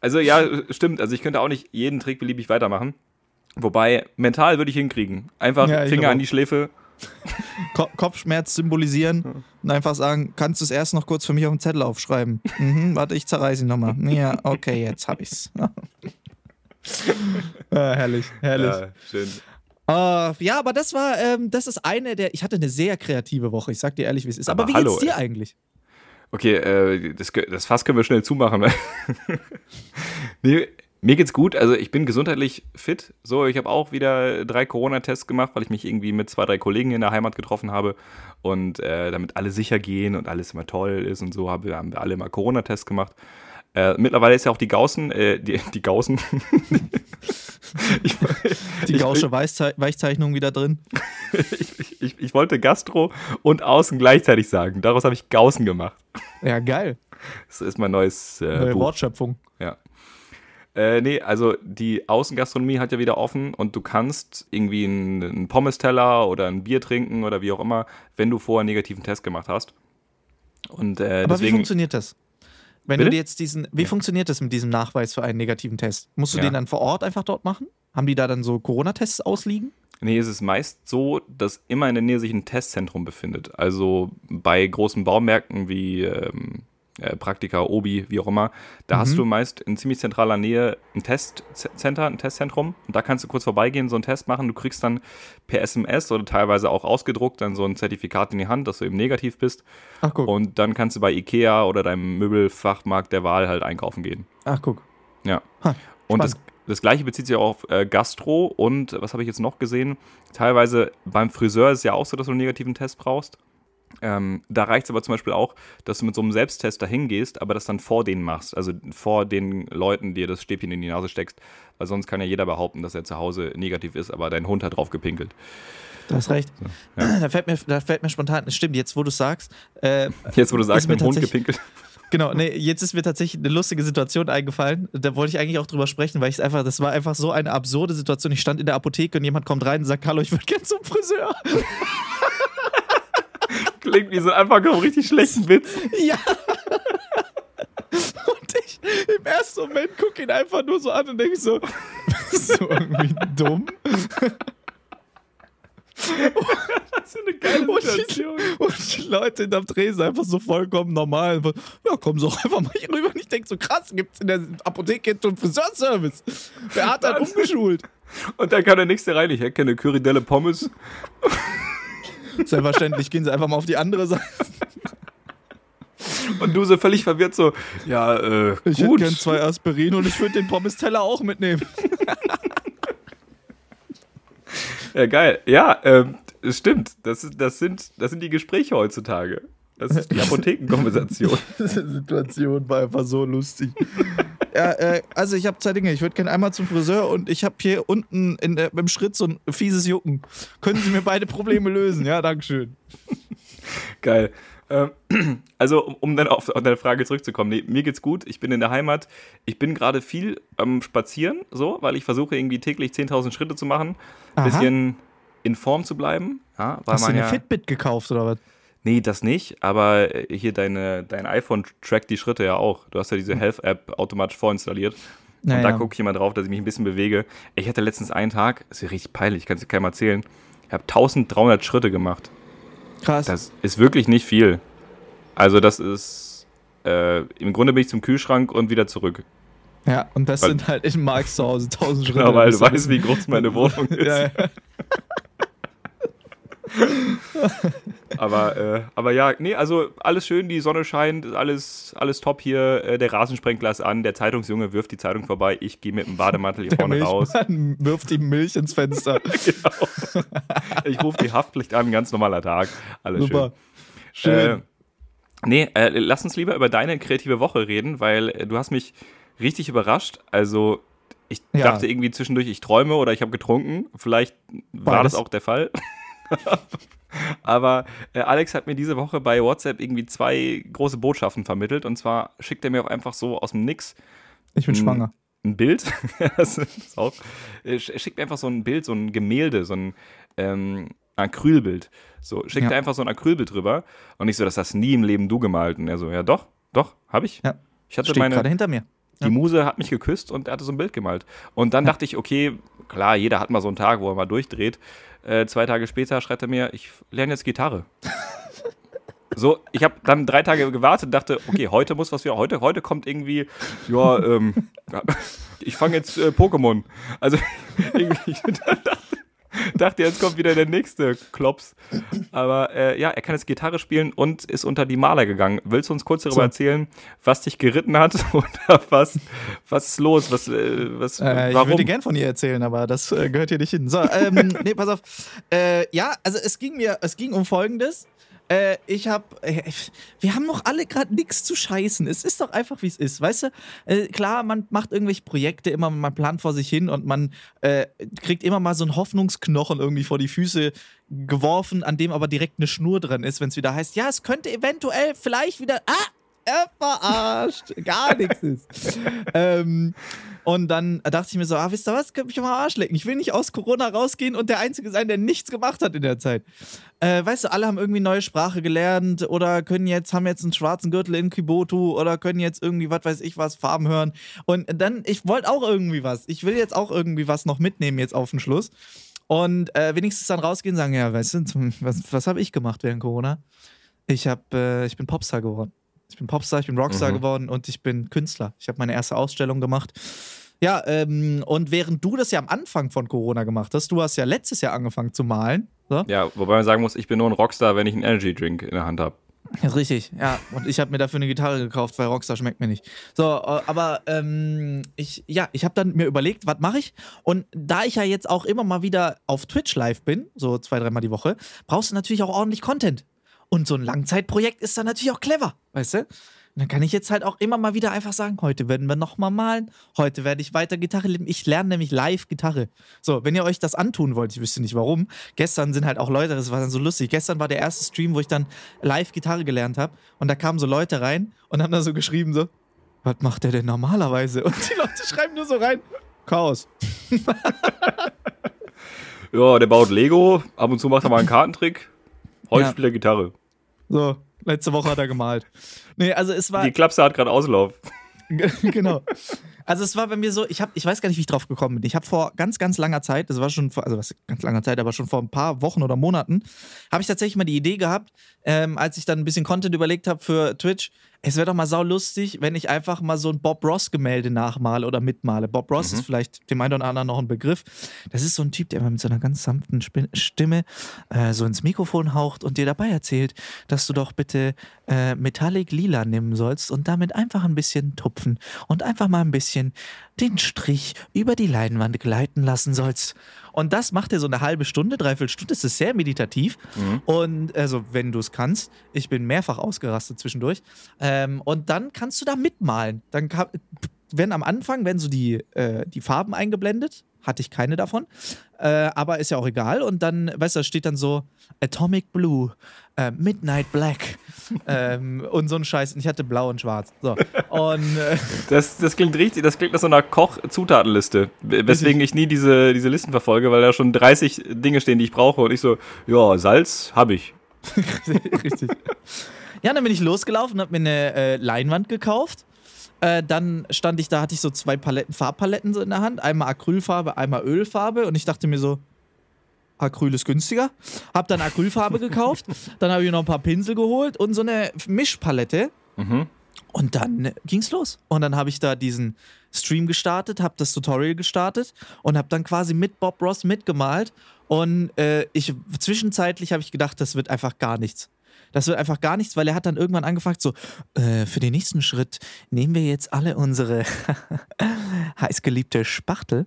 Also, ja, stimmt. Also, ich könnte auch nicht jeden Trick beliebig weitermachen. Wobei, mental würde ich hinkriegen. Einfach ja, Finger an die Schläfe. <laughs> Kopfschmerz symbolisieren und einfach sagen, kannst du es erst noch kurz für mich auf den Zettel aufschreiben? Mhm, <laughs> warte, ich zerreiße ihn nochmal. Ja, okay, jetzt hab ich's. <laughs> ah, herrlich, herrlich. Ja, schön. Uh, ja, aber das war, ähm, das ist eine der, ich hatte eine sehr kreative Woche, ich sag dir ehrlich, wie es ist. Aber, aber wie hallo, geht's dir ey. eigentlich? Okay, äh, das, das Fass können wir schnell zumachen. nee, mir geht's gut, also ich bin gesundheitlich fit. So, ich habe auch wieder drei Corona-Tests gemacht, weil ich mich irgendwie mit zwei, drei Kollegen in der Heimat getroffen habe. Und äh, damit alle sicher gehen und alles immer toll ist und so, haben wir, haben wir alle mal Corona-Tests gemacht. Äh, mittlerweile ist ja auch die Gaußen, äh, die, die Gaußen. <laughs> ich, die gausche Weichzeichnung wieder drin. <laughs> ich, ich, ich, wollte Gastro und Außen gleichzeitig sagen. Daraus habe ich Gaußen gemacht. Ja, geil. Das ist mein neues äh, Neue Buch. Wortschöpfung. Äh, nee, also die Außengastronomie hat ja wieder offen und du kannst irgendwie einen, einen Pommes-Teller oder ein Bier trinken oder wie auch immer, wenn du vorher einen negativen Test gemacht hast. Und, äh, Aber deswegen, wie funktioniert das? Wenn Bitte? du jetzt diesen, wie ja. funktioniert das mit diesem Nachweis für einen negativen Test? Musst du ja. den dann vor Ort einfach dort machen? Haben die da dann so Corona-Tests ausliegen? Nee, es ist meist so, dass immer in der Nähe sich ein Testzentrum befindet. Also bei großen Baumärkten wie ähm, äh, Praktika, Obi, wie auch immer, da mhm. hast du meist in ziemlich zentraler Nähe ein Testcenter, ein Testzentrum. Und da kannst du kurz vorbeigehen, so einen Test machen. Du kriegst dann per SMS oder teilweise auch ausgedruckt dann so ein Zertifikat in die Hand, dass du eben negativ bist. Ach, guck. Und dann kannst du bei Ikea oder deinem Möbelfachmarkt der Wahl halt einkaufen gehen. Ach, guck. Ja. Ha, und das, das gleiche bezieht sich auch auf äh, Gastro und was habe ich jetzt noch gesehen? Teilweise beim Friseur ist es ja auch so, dass du einen negativen Test brauchst. Ähm, da reicht es aber zum Beispiel auch, dass du mit so einem Selbsttest dahin gehst, aber das dann vor denen machst. Also vor den Leuten dir das Stäbchen in die Nase steckst. Weil sonst kann ja jeder behaupten, dass er zu Hause negativ ist, aber dein Hund hat drauf gepinkelt. Du hast recht. So, <clears throat> ja. da, fällt mir, da fällt mir spontan, stimmt, jetzt wo du sagst. Äh, jetzt wo du sagst, mit dem Hund gepinkelt. <laughs> Genau, nee, jetzt ist mir tatsächlich eine lustige Situation eingefallen. Da wollte ich eigentlich auch drüber sprechen, weil ich einfach, das war einfach so eine absurde Situation. Ich stand in der Apotheke und jemand kommt rein und sagt: Hallo, ich würde gerne zum Friseur. Klingt wie so einfach richtig schlechten Witz. <laughs> Ja. Und ich im ersten Moment gucke ihn einfach nur so an und denke so, so irgendwie dumm. das ist eine geile Situation. Und die, Leute in der Tresen einfach so vollkommen normal. Ja, komm so einfach mal hier rüber. Und ich denke so, krass, gibt es in der Apotheke jetzt schon Friseurservice? Wer hat dann umgeschult? Und dann kann der nächste rein. Ich erkenne Currydelle Pommes. Selbstverständlich gehen sie einfach mal auf die andere Seite. Und du so völlig verwirrt so, ja, äh, Ich gut. hätte gern zwei Aspirin und ich würde den Pommes-Teller auch mitnehmen. Ja, geil. Ja, ähm, stimmt. Das, das, sind, das sind die Gespräche heutzutage. Das ist die Apothekenkonversation. <laughs> Diese Situation war einfach so lustig. <laughs> ja, äh, also ich habe zwei Dinge. Ich würde gerne einmal zum Friseur und ich habe hier unten in der, beim Schritt so ein fieses Jucken. Können Sie mir beide Probleme lösen? Ja, Dankeschön. Geil. Ähm, <clears throat> also, um, um dann auf, auf, deine Frage zurückzukommen, nee, mir geht's gut. Ich bin in der Heimat. Ich bin gerade viel am ähm, Spazieren, so, weil ich versuche irgendwie täglich 10.000 Schritte zu machen. Ein bisschen in Form zu bleiben. Ja, Hast du eine ja, Fitbit gekauft oder was? Nee, das nicht, aber äh, hier deine, dein iPhone trackt die Schritte ja auch. Du hast ja diese Health-App automatisch vorinstalliert. Und da gucke ich immer drauf, dass ich mich ein bisschen bewege. Ich hatte letztens einen Tag, das ist ja richtig peinlich, ich kann es dir keinem erzählen, ich habe 1300 Schritte gemacht. Krass. Das ist wirklich nicht viel. Also das ist, äh, im Grunde bin ich zum Kühlschrank und wieder zurück. Ja, und das weil, sind halt in Marks zu Hause 1000 <laughs> Schritte. Genau, weil du weißt, wie groß meine <laughs> Wohnung ist. ja, ja. <laughs> <laughs> aber, äh, aber ja, nee, also alles schön, die Sonne scheint, alles, alles top hier. Äh, der Rasensprenkler ist an, der Zeitungsjunge wirft die Zeitung vorbei, ich gehe mit dem Bademantel hier der vorne Milchmann raus. <laughs> wirft die Milch ins Fenster. <laughs> genau. Ich rufe die Haftpflicht an, ganz normaler Tag. Alles Super. schön. Schön. Äh, nee, äh, lass uns lieber über deine kreative Woche reden, weil äh, du hast mich richtig überrascht. Also ich ja. dachte irgendwie zwischendurch, ich träume oder ich habe getrunken. Vielleicht war Beides. das auch der Fall. <laughs> Aber äh, Alex hat mir diese Woche bei WhatsApp irgendwie zwei große Botschaften vermittelt. Und zwar schickt er mir auch einfach so aus dem Nix. Ich bin ein, schwanger. Ein Bild. <laughs> das ist auch, er schickt mir einfach so ein Bild, so ein Gemälde, so ein ähm, Acrylbild. So, schickt ja. einfach so ein Acrylbild drüber. Und ich so, das hast nie im Leben du gemalt. Und er so, ja doch, doch, habe ich. Ja. Ich hatte Steht meine, gerade hinter mir. Die Muse hat mich geküsst und er hatte so ein Bild gemalt. Und dann dachte ich, okay, klar, jeder hat mal so einen Tag, wo er mal durchdreht. Äh, zwei Tage später schreibt er mir, ich lerne jetzt Gitarre. <laughs> so, ich habe dann drei Tage gewartet und dachte, okay, heute muss was wieder. Heute, heute kommt irgendwie, ja, ähm, <laughs> ich fange jetzt äh, Pokémon. Also <laughs> irgendwie, <laughs> dachte, jetzt kommt wieder der nächste Klops. Aber äh, ja, er kann jetzt Gitarre spielen und ist unter die Maler gegangen. Willst du uns kurz darüber so. erzählen, was dich geritten hat <laughs> oder was, was ist los? Was, äh, was, äh, warum? Ich würde gern von ihr erzählen, aber das äh, gehört hier nicht hin. So, ähm, <laughs> nee, pass auf. Äh, ja, also es ging mir, es ging um Folgendes. Äh, ich hab. Äh, wir haben noch alle gerade nichts zu scheißen. Es ist doch einfach, wie es ist. Weißt du, äh, klar, man macht irgendwelche Projekte immer, man plant vor sich hin und man äh, kriegt immer mal so einen Hoffnungsknochen irgendwie vor die Füße geworfen, an dem aber direkt eine Schnur dran ist, wenn es wieder heißt, ja, es könnte eventuell vielleicht wieder. Ah! Er verarscht. Gar nichts ist. ähm, und dann dachte ich mir so, ah, wisst ihr was, könnte mich mal Arsch lecken. Ich will nicht aus Corona rausgehen und der Einzige sein, der nichts gemacht hat in der Zeit. Äh, weißt du, alle haben irgendwie neue Sprache gelernt oder können jetzt, haben jetzt einen schwarzen Gürtel in Kibotu oder können jetzt irgendwie, was weiß ich was, Farben hören. Und dann, ich wollte auch irgendwie was. Ich will jetzt auch irgendwie was noch mitnehmen jetzt auf den Schluss. Und äh, wenigstens dann rausgehen und sagen, ja, weißt du, was, was habe ich gemacht während Corona? Ich, hab, äh, ich bin Popstar geworden. Ich bin Popstar, ich bin Rockstar mhm. geworden und ich bin Künstler. Ich habe meine erste Ausstellung gemacht. Ja, ähm, und während du das ja am Anfang von Corona gemacht hast, du hast ja letztes Jahr angefangen zu malen. So? Ja, wobei man sagen muss, ich bin nur ein Rockstar, wenn ich einen Energy Drink in der Hand habe. Ja, richtig, ja. Und ich habe mir dafür eine Gitarre gekauft, weil Rockstar schmeckt mir nicht. So, äh, aber ähm, ich, ja, ich habe dann mir überlegt, was mache ich? Und da ich ja jetzt auch immer mal wieder auf Twitch live bin, so zwei, dreimal die Woche, brauchst du natürlich auch ordentlich Content. Und so ein Langzeitprojekt ist dann natürlich auch clever, weißt du? Und dann kann ich jetzt halt auch immer mal wieder einfach sagen, heute werden wir nochmal malen, heute werde ich weiter Gitarre lernen. Ich lerne nämlich live Gitarre. So, wenn ihr euch das antun wollt, ich wüsste nicht warum. Gestern sind halt auch Leute, das war dann so lustig. Gestern war der erste Stream, wo ich dann live Gitarre gelernt habe und da kamen so Leute rein und haben da so geschrieben so, was macht der denn normalerweise? Und die Leute <laughs> schreiben nur so rein, Chaos. <laughs> Ja, der baut Lego, ab und zu macht er mal einen Kartentrick. Heute Ja. spielt er Gitarre. So, letzte Woche hat er gemalt. Nee, also es war. Die Klapse hat gerade Auslauf. <laughs> genau. Also es war bei mir so, ich, hab, ich weiß gar nicht, wie ich drauf gekommen bin. Ich habe vor ganz, ganz langer Zeit, das war schon vor, also was ganz langer Zeit, aber schon vor ein paar Wochen oder Monaten, habe ich tatsächlich mal die Idee gehabt, ähm, als ich dann ein bisschen Content überlegt habe für Twitch, es wäre doch mal sau lustig, wenn ich einfach mal so ein Bob Ross-Gemälde nachmale oder mitmale. Bob Ross Mhm. ist vielleicht dem einen oder anderen noch ein Begriff. Das ist so ein Typ, der immer mit so einer ganz sanften Stimme äh, so ins Mikrofon haucht und dir dabei erzählt, dass du doch bitte äh, Metallic Lila nehmen sollst und damit einfach ein bisschen tupfen und einfach mal ein bisschen den Strich über die Leinwand gleiten lassen sollst. Und das macht er so eine halbe Stunde, dreiviertel Stunde. Das ist sehr meditativ. Und also, wenn du es kannst, ich bin mehrfach ausgerastet zwischendurch. Ähm, und dann kannst du da mitmalen. Dann kann, werden am Anfang werden so die, äh, die Farben eingeblendet. Hatte ich keine davon. Äh, aber ist ja auch egal. Und dann, weißt du, da steht dann so Atomic Blue, äh, Midnight Black <laughs> ähm, und so ein Scheiß. Und ich hatte blau und schwarz. So. Und äh, <laughs> Das, das klingt richtig, das klingt nach so einer Koch-Zutatenliste. Weswegen ich nie diese, diese Listen verfolge, weil da schon 30 Dinge stehen, die ich brauche. Und ich so, ja, Salz habe ich. <laughs> Richtig. Ja, dann bin ich losgelaufen, habe mir eine äh, Leinwand gekauft. Äh, dann stand ich da, hatte ich so zwei Paletten, Farbpaletten so in der Hand. Einmal Acrylfarbe, einmal Ölfarbe. Und ich dachte mir so, Acryl ist günstiger. Hab dann Acrylfarbe <laughs> gekauft. Dann habe ich noch ein paar Pinsel geholt und so eine Mischpalette. Mhm. Und dann ging's los. Und dann habe ich da diesen Stream gestartet, habe das Tutorial gestartet und habe dann quasi mit Bob Ross mitgemalt. Und äh, ich zwischenzeitlich habe ich gedacht, das wird einfach gar nichts. Das wird einfach gar nichts, weil er hat dann irgendwann angefragt, so, äh, für den nächsten Schritt nehmen wir jetzt alle unsere <laughs> heißgeliebte Spachtel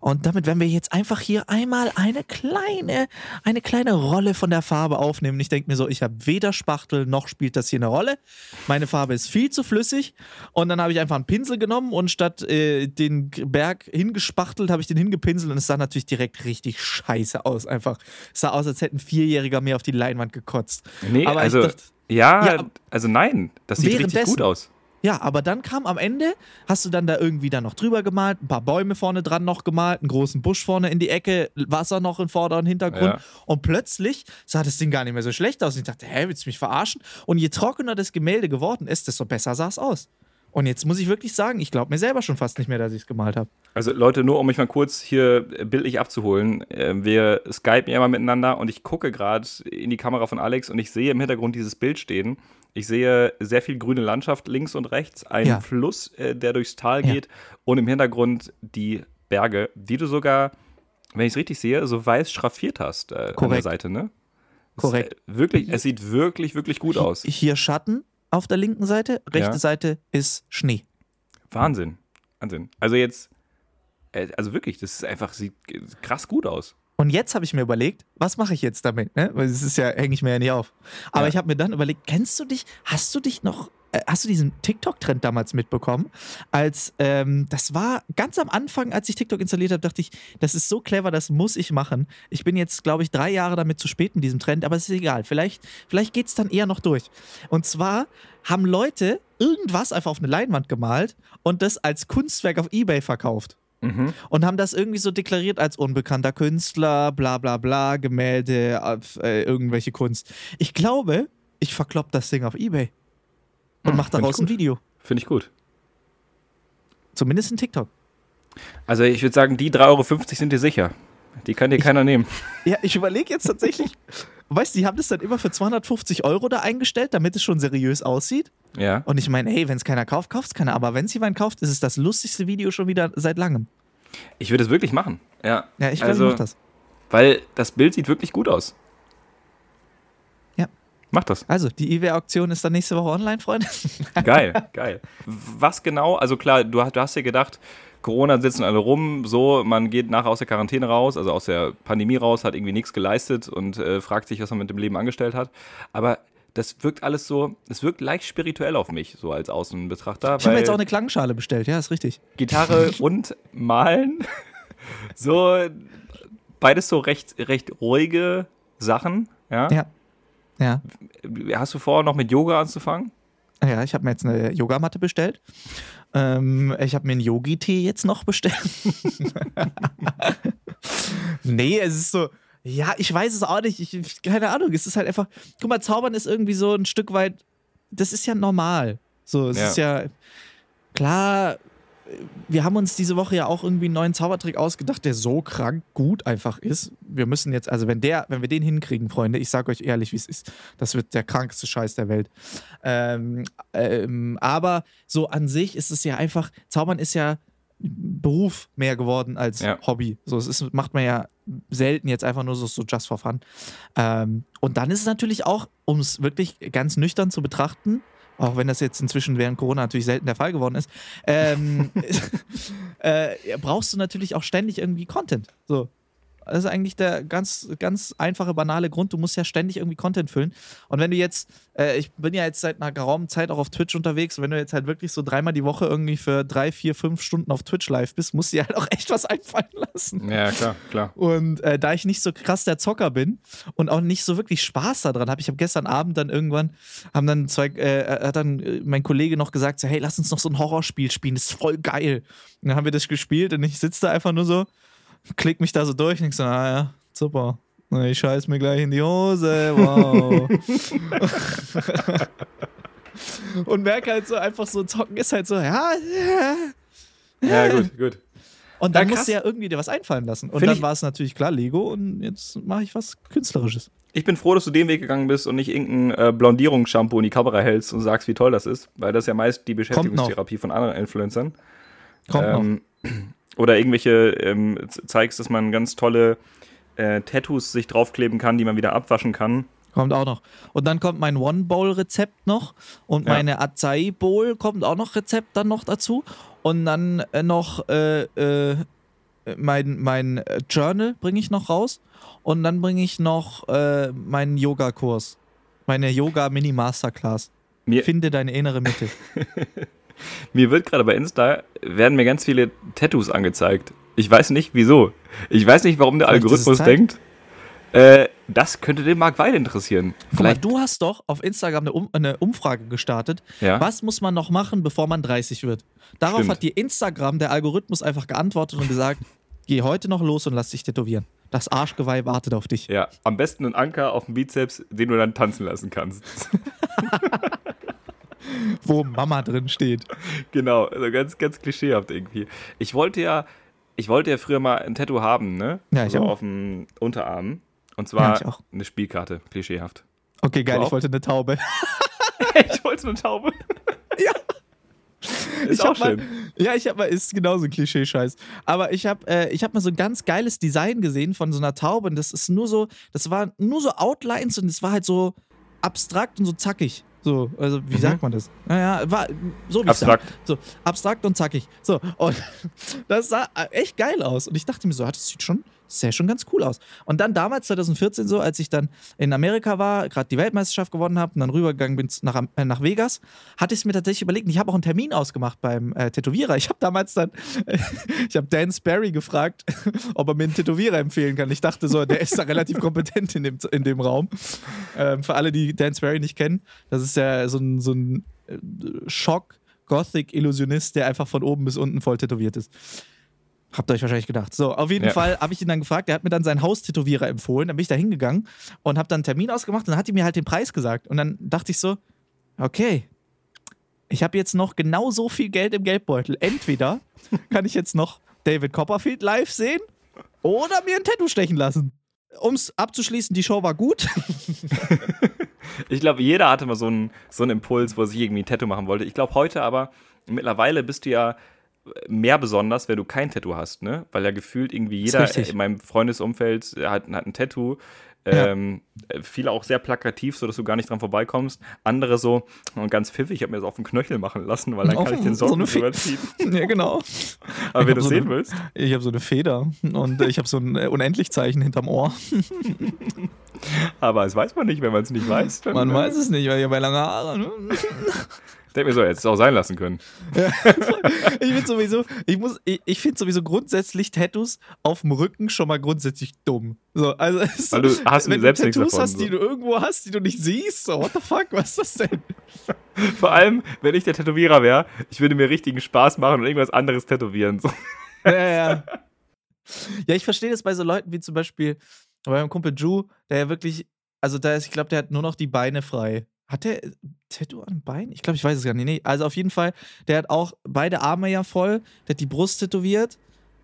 und damit werden wir jetzt einfach hier einmal eine kleine, eine kleine Rolle von der Farbe aufnehmen. Ich denke mir so, ich habe weder Spachtel noch spielt das hier eine Rolle. Meine Farbe ist viel zu flüssig und dann habe ich einfach einen Pinsel genommen und statt äh, den Berg hingespachtelt, habe ich den hingepinselt und es sah natürlich direkt richtig scheiße aus. Einfach, es sah aus, als hätte ein Vierjähriger mir auf die Leinwand gekotzt. Nee, Aber also, dachte- ja, Ja, also nein, das sieht richtig gut aus. Ja, aber dann kam am Ende, hast du dann da irgendwie dann noch drüber gemalt, ein paar Bäume vorne dran noch gemalt, einen großen Busch vorne in die Ecke, Wasser noch im Vorder- und Hintergrund. Ja. Und plötzlich sah das Ding gar nicht mehr so schlecht aus. Und ich dachte, hä, willst du mich verarschen? Und je trockener das Gemälde geworden ist, desto besser sah es aus. Und jetzt muss ich wirklich sagen, ich glaube mir selber schon fast nicht mehr, dass ich es gemalt habe. Also Leute, nur um mich mal kurz hier äh, bildlich abzuholen. äh, Wir skypen ja mal miteinander und ich gucke gerade in die Kamera von Alex und ich sehe im Hintergrund dieses Bild stehen. Ich sehe sehr viel grüne Landschaft links und rechts, einen Ja. Fluss, äh, der durchs Tal Ja. geht und im Hintergrund die Berge, die du sogar, wenn ich es richtig sehe, so weiß schraffiert hast äh, an der Korrekt. Seite, ne? Es, Korrekt. äh, wirklich, es sieht wirklich, wirklich gut aus. Hier Schatten auf der linken Seite, rechte Ja. Seite ist Schnee. Wahnsinn. Wahnsinn. Also jetzt, äh, also wirklich, das ist einfach, sieht krass gut aus. Und jetzt habe ich mir überlegt, was mache ich jetzt damit? Ne? Weil es ist ja, hänge ich mir ja nicht auf. Aber Ja. ich habe mir dann überlegt, kennst du dich, hast du dich noch, hast du diesen TikTok-Trend damals mitbekommen? Als, ähm, das war ganz am Anfang, als ich TikTok installiert habe, dachte ich, das ist so clever, das muss ich machen. Ich bin jetzt, glaube ich, drei Jahre damit zu spät in diesem Trend, aber es ist egal. Vielleicht, vielleicht geht es dann eher noch durch. Und zwar haben Leute irgendwas einfach auf eine Leinwand gemalt und das als Kunstwerk auf Ebay verkauft Mhm. und haben das irgendwie so deklariert als unbekannter Künstler, bla bla bla, Gemälde, äh, irgendwelche Kunst. Ich glaube, ich verklopp das Ding auf Ebay und Hm, mach find ich daraus ein. Video. Finde ich gut. Zumindest ein TikTok. Also ich würde sagen, die 3,50 Euro sind dir sicher. Die kann dir keiner nehmen. <laughs> Ja, ich überlege jetzt tatsächlich, weißt du, die haben das dann immer für 250 Euro da eingestellt, damit es schon seriös aussieht. Ja. Und ich meine, hey, wenn es keiner kauft, kauft es keiner. Aber wenn es jemand kauft, ist es das lustigste Video schon wieder seit langem. Ich würde es wirklich machen. Ja. Ja, ich glaube, also, ich mach das. Weil das Bild sieht wirklich gut aus. Mach das. Also, die eBay-Auktion ist dann nächste Woche online, Freunde. <laughs> Geil, geil. Was genau? Also klar, du, hast- du hast dir gedacht, Corona sitzen alle rum, so, man geht nachher aus der Quarantäne raus, also aus der Pandemie raus, hat irgendwie nichts geleistet und äh, fragt sich, was man mit dem Leben angestellt hat. Aber das wirkt alles so, es wirkt leicht spirituell auf mich, so als Außenbetrachter. Ich habe mir jetzt auch eine Klangschale bestellt, ja, ist richtig. Gitarre <laughs> und Malen, so beides so recht, recht ruhige Sachen, ja. Ja. Ja. Hast du vor, noch mit Yoga anzufangen? Ja, ich habe mir jetzt eine Yogamatte bestellt. Ähm, ich habe mir einen Yogi-Tee jetzt noch bestellt. <laughs> nee, es ist so. Ja, ich weiß es auch nicht. Ich, keine Ahnung. Es ist halt einfach. Guck mal, Zaubern ist irgendwie so ein Stück weit. Das ist ja normal. So, es Ja. ist ja. Klar, wir haben uns diese Woche ja auch irgendwie einen neuen Zaubertrick ausgedacht, der so krank gut einfach ist. Wir müssen jetzt, also wenn der, wenn wir den hinkriegen, Freunde, ich sage euch ehrlich, wie es ist, das wird der krankste Scheiß der Welt. Ähm, ähm, aber so an sich ist es ja einfach, Zaubern ist ja Beruf mehr geworden als Ja. Hobby. So, es ist, macht man ja selten jetzt einfach nur so, so just for fun. Ähm, und dann ist es natürlich auch, um es wirklich ganz nüchtern zu betrachten, auch wenn das jetzt inzwischen während Corona natürlich selten der Fall geworden ist, ähm, <laughs> äh, brauchst du natürlich auch ständig irgendwie Content. So. Das ist eigentlich der ganz, ganz einfache, banale Grund. Du musst ja ständig irgendwie Content füllen. Und wenn du jetzt, äh, ich bin ja jetzt seit einer geraumen Zeit auch auf Twitch unterwegs, und wenn du jetzt halt wirklich so dreimal die Woche irgendwie für drei, vier, fünf Stunden auf Twitch live bist, musst du dir halt auch echt was einfallen lassen. Ja, klar, klar. Und äh, da ich nicht so krass der Zocker bin und auch nicht so wirklich Spaß daran habe, ich habe gestern Abend dann irgendwann, haben dann zwei, äh, hat dann äh, mein Kollege noch gesagt, so, hey, lass uns noch so ein Horrorspiel spielen, das ist voll geil. Und dann haben wir das gespielt und ich sitze da einfach nur so, klick mich da so durch und denk so, ah ja, super. Ich scheiß mir gleich in die Hose, wow. <laughs> und merke halt so einfach so, zocken ist halt so, ja, Ja, gut, gut. Und dann Ja, musst du ja irgendwie dir was einfallen lassen. Und Find dann ich- war es natürlich klar Lego und jetzt mache ich was Künstlerisches. Ich bin froh, dass du den Weg gegangen bist und nicht irgendein äh, Blondierungsshampoo in die Kamera hältst und sagst, wie toll das ist, weil das ist ja meist die Beschäftigungstherapie von anderen Influencern. Kommt noch. Oder irgendwelche ähm, zeigst, dass man ganz tolle äh, Tattoos sich draufkleben kann, die man wieder abwaschen kann. Kommt auch noch. Und dann kommt mein One-Bowl-Rezept noch. Und Ja. meine Acai Bowl kommt auch noch Rezept dann noch dazu. Und dann äh, noch äh, äh, mein, mein äh, Journal bringe ich noch raus. Und dann bringe ich noch äh, meinen Yoga-Kurs. Meine Yoga-Mini-Masterclass. Mir, Finde deine innere Mitte. <laughs> mir wird gerade bei Insta, werden mir ganz viele Tattoos angezeigt. Ich weiß nicht, wieso. Ich weiß nicht, warum der Vielleicht Algorithmus denkt, äh, das könnte den Marc Weil interessieren. Guck mal, Vielleicht, du hast doch auf Instagram eine, um eine Umfrage gestartet. ja. Was muss man noch machen, bevor man 30 wird? Darauf Stimmt. hat dir Instagram, der Algorithmus, einfach geantwortet und gesagt: <laughs> Geh heute noch los und lass dich tätowieren. Das Arschgeweih wartet auf dich. Ja, am besten einen Anker auf dem Bizeps, den du dann tanzen lassen kannst. <laughs> Wo Mama drin steht. genau, also ganz, ganz klischeehaft irgendwie. Ich wollte ja, ich wollte ja früher mal ein Tattoo haben, ne? Ja, ich so auch. auf dem Unterarm. Und Ja, zwar auch. eine Spielkarte, klischeehaft. Okay, geil, ich wollte eine Taube. <laughs> <laughs> ich wollte eine Taube. Ja. Ist Ich auch hab mal- schön. Ja, ich habe mal, ist genauso ein Klischee-Scheiß. Aber ich habe äh, ich hab mal so ein ganz geiles Design gesehen von so einer Taube. Und das ist nur so, das war nur so Outlines und es war halt so abstrakt und so zackig. So, also wie Mhm. sagt man das? Naja, war so wie. Abstrakt. So, abstrakt und zackig. So, und <laughs> das sah echt geil aus. Und ich dachte mir so, ah, das sieht schon, sah schon ganz cool aus. Und dann damals, 2014, so, als ich dann in Amerika war, gerade die Weltmeisterschaft gewonnen habe und dann rübergegangen bin nach, äh, nach Vegas, hatte ich es mir tatsächlich überlegt. Und ich habe auch einen Termin ausgemacht beim äh, Tätowierer. Ich habe damals dann, <laughs> ich habe Dan Sperry gefragt, <laughs> ob er mir einen Tätowierer empfehlen kann. Ich dachte so, der ist da relativ kompetent in dem, in dem Raum. Ähm, für alle, die Dan Sperry nicht kennen, das ist ja so ein, so ein äh, Schock. Gothic-Illusionist, der einfach von oben bis unten voll tätowiert ist. Habt ihr euch wahrscheinlich gedacht. So, auf jeden Ja. Fall habe ich ihn dann gefragt. Er hat mir dann seinen Haustätowierer empfohlen. Dann bin ich da hingegangen und habe dann einen Termin ausgemacht und dann hat die mir halt den Preis gesagt. Und dann dachte ich so, okay, ich habe jetzt noch genau so viel Geld im Geldbeutel. Entweder kann ich jetzt noch David Copperfield live sehen oder mir ein Tattoo stechen lassen. Um es abzuschließen, die Show war gut. <laughs> Ich glaube, jeder hatte mal so einen, so einen Impuls, wo er sich irgendwie ein Tattoo machen wollte. Ich glaube, heute aber, mittlerweile bist du ja mehr besonders, wenn du kein Tattoo hast, ne? Weil ja gefühlt irgendwie jeder in meinem Freundesumfeld hat, hat ein Tattoo. Ja. Ähm, viele auch sehr plakativ, sodass du gar nicht dran vorbeikommst. Andere so, und ganz pfiffig, ich habe mir das auf den Knöchel machen lassen, weil dann kann Oh, ich den so Socken eine Fe- drüber ziehen. <laughs> ja, genau. Aber Ich wenn du so sehen eine- willst. Ich habe so eine Feder und ich habe so ein äh, Unendlichzeichen hinterm Ohr. <laughs> Aber das weiß man nicht, wenn man es nicht weiß. Man äh, weiß es nicht, weil ich habe ja lange Haare. Ne? <laughs> Denk mir so, jetzt es auch sein lassen können. <laughs> Ich finde sowieso, ich muss, ich, ich finde sowieso grundsätzlich Tattoos auf dem Rücken schon mal grundsätzlich dumm. So, also es Weil du hast wenn selbst du nichts Tattoos davon, hast, so. die du irgendwo hast, die du nicht siehst, so what the fuck, was ist das denn? <laughs> Vor allem, wenn ich der Tätowierer wäre, ich würde mir richtigen Spaß machen und irgendwas anderes tätowieren. So. Ja, ja. <laughs> Ja, ich verstehe das bei so Leuten wie zum Beispiel bei meinem Kumpel Drew, der ja wirklich, also da ist, ich glaube, der hat nur noch die Beine frei. Hat der äh, Tattoo an den Beinen? Ich glaube, ich weiß es gar nicht. Nee, also auf jeden Fall, der hat auch beide Arme ja voll, der hat die Brust tätowiert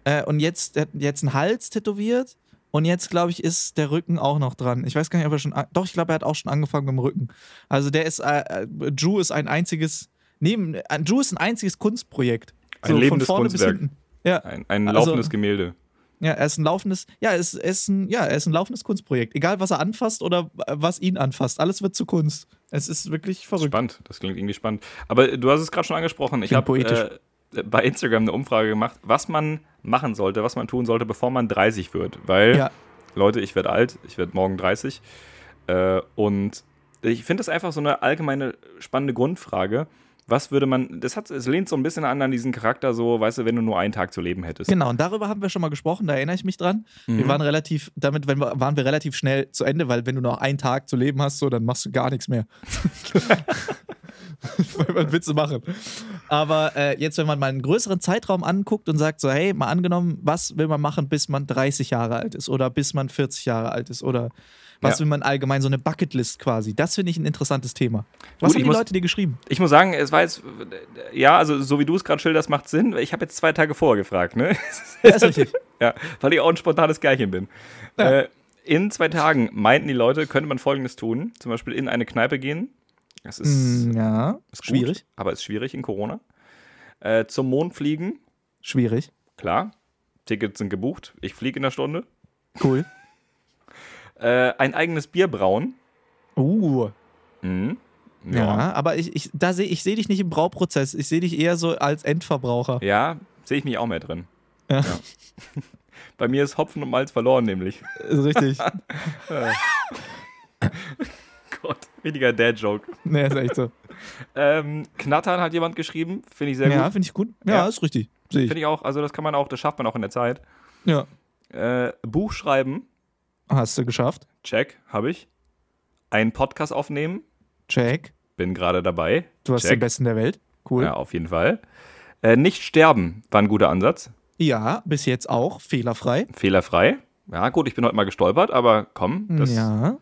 äh, und jetzt, der hat jetzt einen Hals tätowiert und jetzt, glaube ich, ist der Rücken auch noch dran. Ich weiß gar nicht, ob er schon, doch, ich glaube, er hat auch schon angefangen mit dem Rücken. Also der ist, äh, äh, Drew ist ein einziges, neben, äh, Drew ist ein einziges Kunstprojekt. Ein lebendes Kunstwerk. hinten. Ja, Ein, ein Also- laufendes Gemälde. ja, er ist ein laufendes, ja, er ist, er ist ein, ja, er ist ein laufendes Kunstprojekt. Egal, was er anfasst oder äh, was ihn anfasst, alles wird zu Kunst. Es ist wirklich verrückt. Spannend, das klingt irgendwie spannend. Aber du hast es gerade schon angesprochen. Ich habe poetisch. äh, bei Instagram eine Umfrage gemacht, was man machen sollte, was man tun sollte, bevor man 30 wird. Weil, Ja. Leute, ich werde alt, ich werde morgen 30. Äh, und ich finde das einfach so eine allgemeine spannende Grundfrage. Was würde man, das hat, es lehnt so ein bisschen an an diesen Charakter, so, weißt du, wenn du nur einen Tag zu leben hättest. Genau, und darüber haben wir schon mal gesprochen, da erinnere ich mich dran. Wir Mhm. waren relativ, damit wenn wir, waren wir relativ schnell zu Ende, weil wenn du noch einen Tag zu leben hast, so, dann machst du gar nichts mehr. Was willst du machen? Aber äh, jetzt, wenn man mal einen größeren Zeitraum anguckt und sagt so, hey, mal angenommen, was will man machen, bis man 30 Jahre alt ist oder bis man 40 Jahre alt ist oder was Ja. will man allgemein, so eine Bucketlist quasi. Das finde ich ein interessantes Thema. Was Gut, haben die muss- Leute dir geschrieben? Ich muss sagen, es war jetzt, ja, also so wie du es gerade schilderst, macht Sinn. Ich habe jetzt zwei Tage vorher gefragt, ne? Ja, ist richtig. <laughs> Ja, weil ich auch ein spontanes Gärchen bin. Ja. Äh, in zwei Tagen meinten die Leute, könnte man folgendes tun: zum Beispiel in eine Kneipe gehen. Das ist, Mm, ja, ist gut, schwierig. aber ist schwierig in Corona. Äh, zum Mond fliegen, Schwierig. klar. Tickets sind gebucht. Ich fliege in der Stunde. Cool. Äh, ein eigenes Bier brauen. Uh. Mhm. Ja, aber ich, ich, da seh, ich sehe dich nicht im Brauprozess. Ich sehe dich eher so als Endverbraucher. Ja, sehe ich mich auch mehr drin. Ja. <laughs> Bei mir ist Hopfen und Malz verloren, nämlich. Ist richtig. <laughs> Gott, richtiger Dad-Joke. nee, ist echt so. Ähm, Knattern hat jemand geschrieben, finde ich sehr Ja, gut. finde ich gut. Ja, Ja. ist richtig. Finde ich auch, also das kann man auch, das schafft man auch in der Zeit. Ja. Äh, Buch schreiben, Hast du geschafft. check, habe ich. Einen Podcast aufnehmen, Check. bin gerade dabei. Du hast check. den Besten der Welt. Cool. Ja, Ja. auf jeden Fall. Äh, nicht sterben war ein guter Ansatz. bis jetzt auch. Fehlerfrei. Fehlerfrei. Ja, gut, ich bin heute mal gestolpert, aber komm. Das, ja.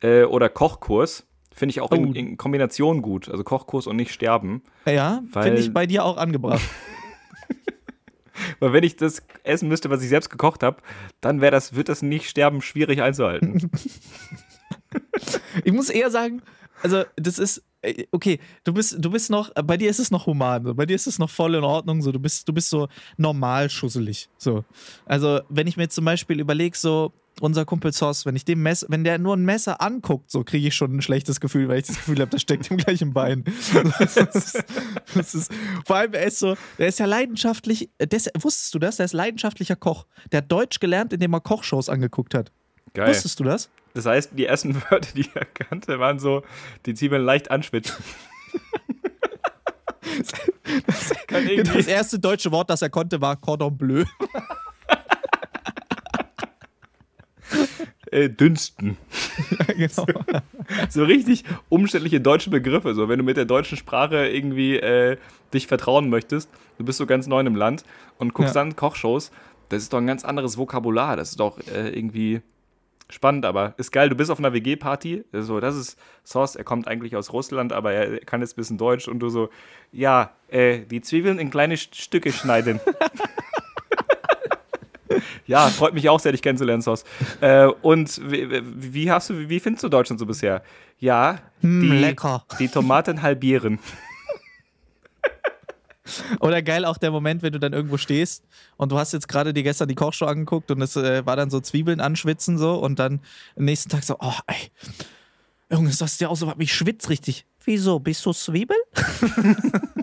äh, oder Kochkurs. Finde ich auch in, Oh. in Kombination gut. Also Kochkurs und nicht sterben. Ja, finde ich bei dir auch angebracht. <laughs> Weil wenn ich das essen müsste, was ich selbst gekocht habe, dann wäre das, wird das nicht sterben schwierig einzuhalten. <laughs> Ich muss eher sagen, also das ist okay, du bist du bist noch bei dir ist es noch human, so. bei dir ist es noch voll in Ordnung, so du bist du bist so normal schusselig, so. Also, wenn ich mir zum Beispiel überlege, so unser Kumpel Sos, wenn ich dem Messer, wenn der nur ein Messer anguckt, so kriege ich schon ein schlechtes Gefühl, weil ich das Gefühl habe, das steckt ihm gleich im Bein. <laughs> Das ist, das ist, vor allem, er ist so, der ist ja leidenschaftlich, äh, des, wusstest du das? Der ist leidenschaftlicher Koch. Der hat Deutsch gelernt, indem er Kochshows angeguckt hat. Geil. Wusstest du das? Das heißt, die ersten <laughs> Wörter, die er kannte, waren so, die Zwiebeln leicht anschwitzen. <laughs> Kann irgendwie- Das erste deutsche Wort, das er konnte, war Cordon Bleu. äh, dünsten. <laughs> genau. So richtig umständliche deutsche Begriffe. So, wenn du mit der deutschen Sprache irgendwie äh, dich vertrauen möchtest, du bist so ganz neu im Land und guckst Ja. dann Kochshows, das ist doch ein ganz anderes Vokabular. Das ist doch äh, irgendwie spannend, aber ist geil. Du bist auf einer WG-Party. So, das ist Sauce. Er kommt eigentlich aus Russland, aber er kann jetzt ein bisschen Deutsch und du so, ja, äh, die Zwiebeln in kleine St- Stücke schneiden. <laughs> Ja, freut mich auch sehr, dich kennenzulernen, Sos. Äh, und wie, wie hast du, wie findest du Deutschland so bisher? Ja, Hm, die, lecker. die Tomaten halbieren. <laughs> Oder geil auch der Moment, wenn du dann irgendwo stehst und du hast jetzt gerade dir gestern die Kochshow angeguckt und es äh, war dann so Zwiebeln anschwitzen so und dann am nächsten Tag so, oh ey, Junge, ist das dir auch so, ich schwitz richtig. Wieso, bist du Zwiebel? <laughs>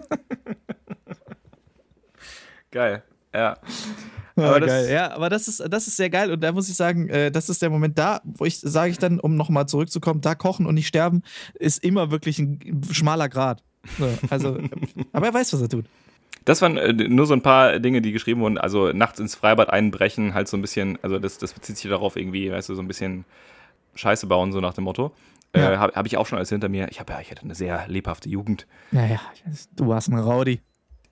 Geil. Ja. aber das, geil. Ja, aber das ist, das ist sehr geil. Und da muss ich sagen, äh, das ist der Moment da, wo ich, sage ich dann, um nochmal zurückzukommen, da kochen und nicht sterben, ist immer wirklich ein schmaler Grad. So, also, aber er weiß, was er tut. Das waren äh, nur so ein paar Dinge, die geschrieben wurden. Also nachts ins Freibad einbrechen, halt so ein bisschen, also das, das bezieht sich darauf irgendwie, weißt du, so ein bisschen Scheiße bauen, so nach dem Motto. Äh, ja. Habe hab ich auch schon alles hinter mir. Ich habe ja, ich hatte eine sehr lebhafte Jugend. Naja, du warst ein Rowdy.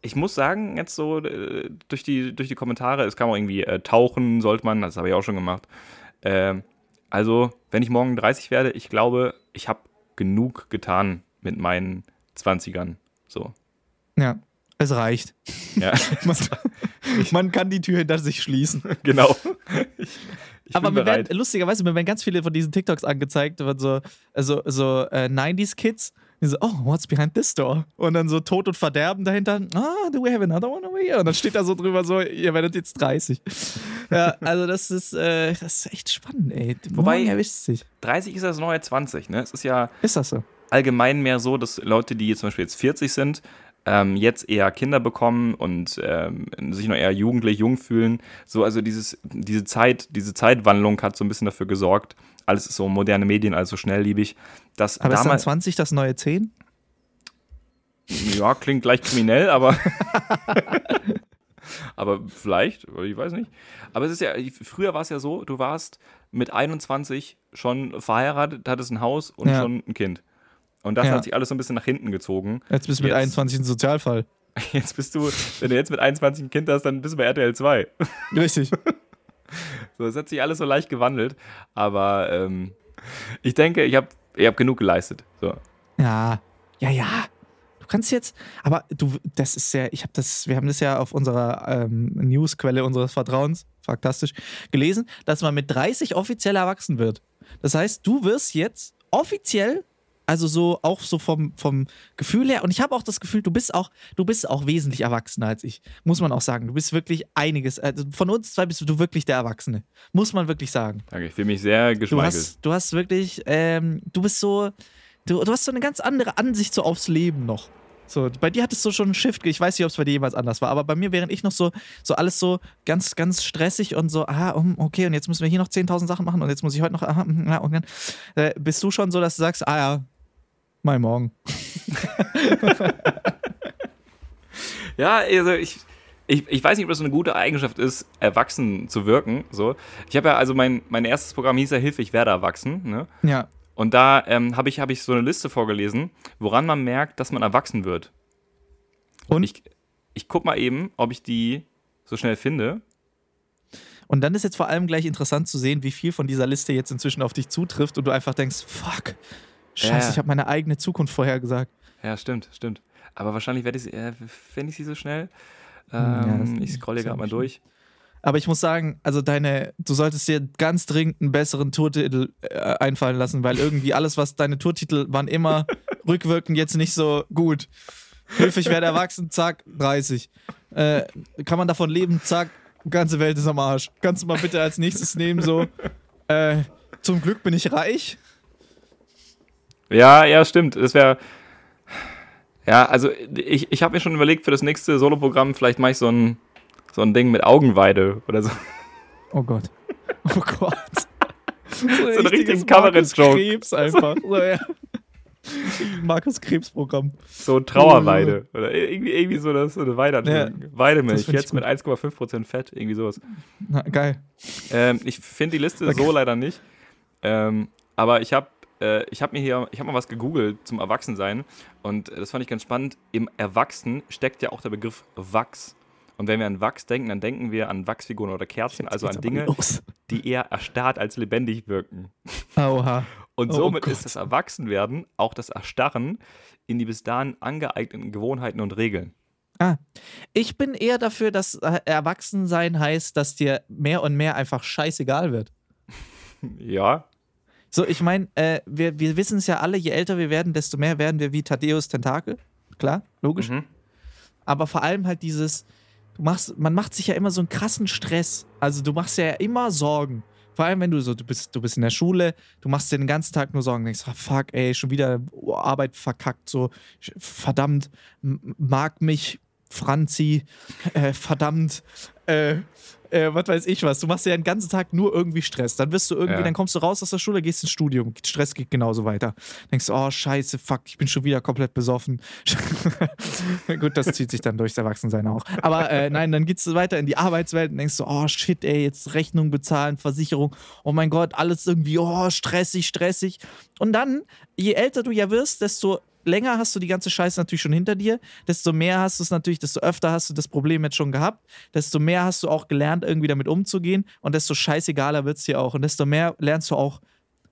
Ich muss sagen, jetzt so äh, durch, die, durch die Kommentare, es kam auch irgendwie äh, tauchen, sollte man, das habe ich auch schon gemacht. Äh, also, wenn ich morgen 30 werde, ich glaube, ich habe genug getan mit meinen 20ern. So. Ja, es reicht. Ja. <laughs> man, man, kann die Tür hinter sich schließen. <laughs> Genau. <laughs> Ich, ich Aber mir werden, lustigerweise, mir werden ganz viele von diesen TikToks angezeigt, so, also, so äh, 90s-Kids, die so, oh, what's behind this door? Und dann so Tod und Verderben dahinter, ah, do we have another one over here? Und dann steht da so drüber so, ihr werdet jetzt 30. ja, also das ist, äh, das ist echt spannend, ey. Wobei, erwischt sich. 30 ist das neue 20, ne? Es ist ja. Ist das so? Allgemein mehr so, dass Leute, die zum Beispiel jetzt 40 sind, ähm, jetzt eher Kinder bekommen und ähm, sich noch eher jugendlich jung fühlen. So, also dieses, diese Zeit, diese Zeitwandlung hat so ein bisschen dafür gesorgt, alles ist so moderne Medien, alles so schnellliebig. Dass aber ist dann 20 das neue 10? Ja, klingt gleich kriminell, aber. <laughs> aber vielleicht, ich weiß nicht. Aber es ist ja, früher war es ja so, du warst mit 21 schon verheiratet, hattest ein Haus und ja. schon ein Kind. Und das ja. hat sich alles so ein bisschen nach hinten gezogen. Jetzt bist du mit jetzt, 21 ein Sozialfall. <laughs> Jetzt bist du, wenn du jetzt mit 21 ein Kind hast, dann bist du bei RTL 2. <laughs> Richtig. so, es hat sich alles so leicht gewandelt. Aber ähm, ich denke, ich habe ich hab genug geleistet. So. Ja, ja, ja. Du kannst jetzt, aber du, das ist ja, ich habe das, wir haben das ja auf unserer ähm, Newsquelle unseres Vertrauens, fantastisch, gelesen, dass man mit 30 offiziell erwachsen wird. Das heißt, du wirst jetzt offiziell also so auch so vom, vom Gefühl her. Und ich habe auch das Gefühl, du bist auch, du bist auch wesentlich erwachsener als ich. Muss man auch sagen. Du bist wirklich einiges. Also von uns zwei bist du wirklich der Erwachsene. Muss man wirklich sagen. Danke, ich fühle mich sehr geschmeichelt. Du hast, du hast wirklich, ähm, du bist so, du, du hast so eine ganz andere Ansicht so aufs Leben noch. So, bei dir hattest du schon einen Shift. Ich weiß nicht, ob es bei dir jemals anders war, aber bei mir, während ich noch so, so alles so ganz, ganz stressig und so, ah, okay, und jetzt müssen wir hier noch 10.000 Sachen machen und jetzt muss ich heute noch, aha, ja, und dann äh, bist du schon so, dass du sagst, ah ja, Mal morgen. <laughs> ja, also ich, ich, ich weiß nicht, ob das so eine gute Eigenschaft ist, erwachsen zu wirken. So. Ich habe ja, also mein, mein erstes Programm hieß ja Hilfe, ich werde erwachsen. Ne? Ja. Und da ähm, habe ich, hab ich so eine Liste vorgelesen, woran man merkt, dass man erwachsen wird. Und? Ich, ich guck mal eben, ob ich die so schnell finde. Und dann ist jetzt vor allem gleich interessant zu sehen, wie viel von dieser Liste jetzt inzwischen auf dich zutrifft und du einfach denkst, fuck, Scheiße, ja. ich habe meine eigene Zukunft vorhergesagt. Ja, stimmt, stimmt. Aber wahrscheinlich werde ich, äh, fände ich sie so schnell. Ähm, ja, ich scrolle gerade mal durch. Aber ich muss sagen, also deine, du solltest dir ganz dringend einen besseren Tourtitel äh, einfallen lassen, weil irgendwie alles, was deine Tourtitel waren immer <laughs> rückwirkend jetzt nicht so gut. Hilfe, ich werde erwachsen, zack, 30. Äh, kann man davon leben, zack, ganze Welt ist am Arsch. Kannst du mal bitte als nächstes nehmen, so, äh, zum Glück bin ich reich. Ja, ja, stimmt. Das wäre. Ja, also ich, ich habe mir schon überlegt für das nächste Soloprogramm, vielleicht mache ich so ein, so ein Ding mit Augenweide oder so. Oh Gott. Oh Gott. so, <laughs> so ein richtigen Coverage-Joke. Krebs einfach. <laughs> So, ja. Markus Krebs-Programm. So Trauerweide. Oder irgendwie, irgendwie so, das, so eine Weide. Ja, Weidemilch. Jetzt mit 1,5% Fett. Irgendwie sowas. Na, geil. Ähm, ich finde die Liste okay. so leider nicht. Ähm, aber ich habe äh, ich habe mir hier, ich habe mal was gegoogelt zum Erwachsensein und äh, das fand ich ganz spannend. Im Erwachsen steckt ja auch der Begriff Wachs. Und wenn wir an Wachs denken, dann denken wir an Wachsfiguren oder Kerzen, also an Dinge, die eher erstarrt als lebendig wirken. Oha. Und oh somit oh ist das Erwachsenwerden auch das Erstarren in die bis dahin angeeigneten Gewohnheiten und Regeln. Ah, ich bin eher dafür, dass äh, Erwachsensein heißt, dass dir mehr und mehr einfach scheißegal wird. <laughs> ja, so, ich meine, äh, wir, wir wissen es ja alle, je älter wir werden, desto mehr werden wir wie Thaddeus Tentakel. Klar, logisch. Mhm. Aber vor allem halt dieses, du machst, man macht sich ja immer so einen krassen Stress. Also du machst ja immer Sorgen. Vor allem, wenn du so, du bist, du bist in der Schule, du machst dir den ganzen Tag nur Sorgen, denkst, oh, fuck, ey, schon wieder Arbeit verkackt, so, verdammt, mag mich Franzi, äh, verdammt, äh, äh, was weiß ich was. Du machst ja den ganzen Tag nur irgendwie Stress. Dann wirst du irgendwie, Ja. dann kommst du raus aus der Schule, gehst ins Studium. Stress geht genauso weiter. Denkst du, oh scheiße, fuck, ich bin schon wieder komplett besoffen. <laughs> Gut, das zieht sich dann durchs Erwachsensein auch. Aber äh, nein, dann geht's weiter in die Arbeitswelt und denkst du, oh shit, ey, jetzt Rechnung bezahlen, Versicherung, oh mein Gott, alles irgendwie, oh, stressig, stressig. Und dann, je älter du ja wirst, desto länger hast du die ganze Scheiße natürlich schon hinter dir, desto mehr hast du es natürlich, desto öfter hast du das Problem jetzt schon gehabt, desto mehr hast du auch gelernt, irgendwie damit umzugehen und desto scheißegaler wird es dir auch und desto mehr lernst du auch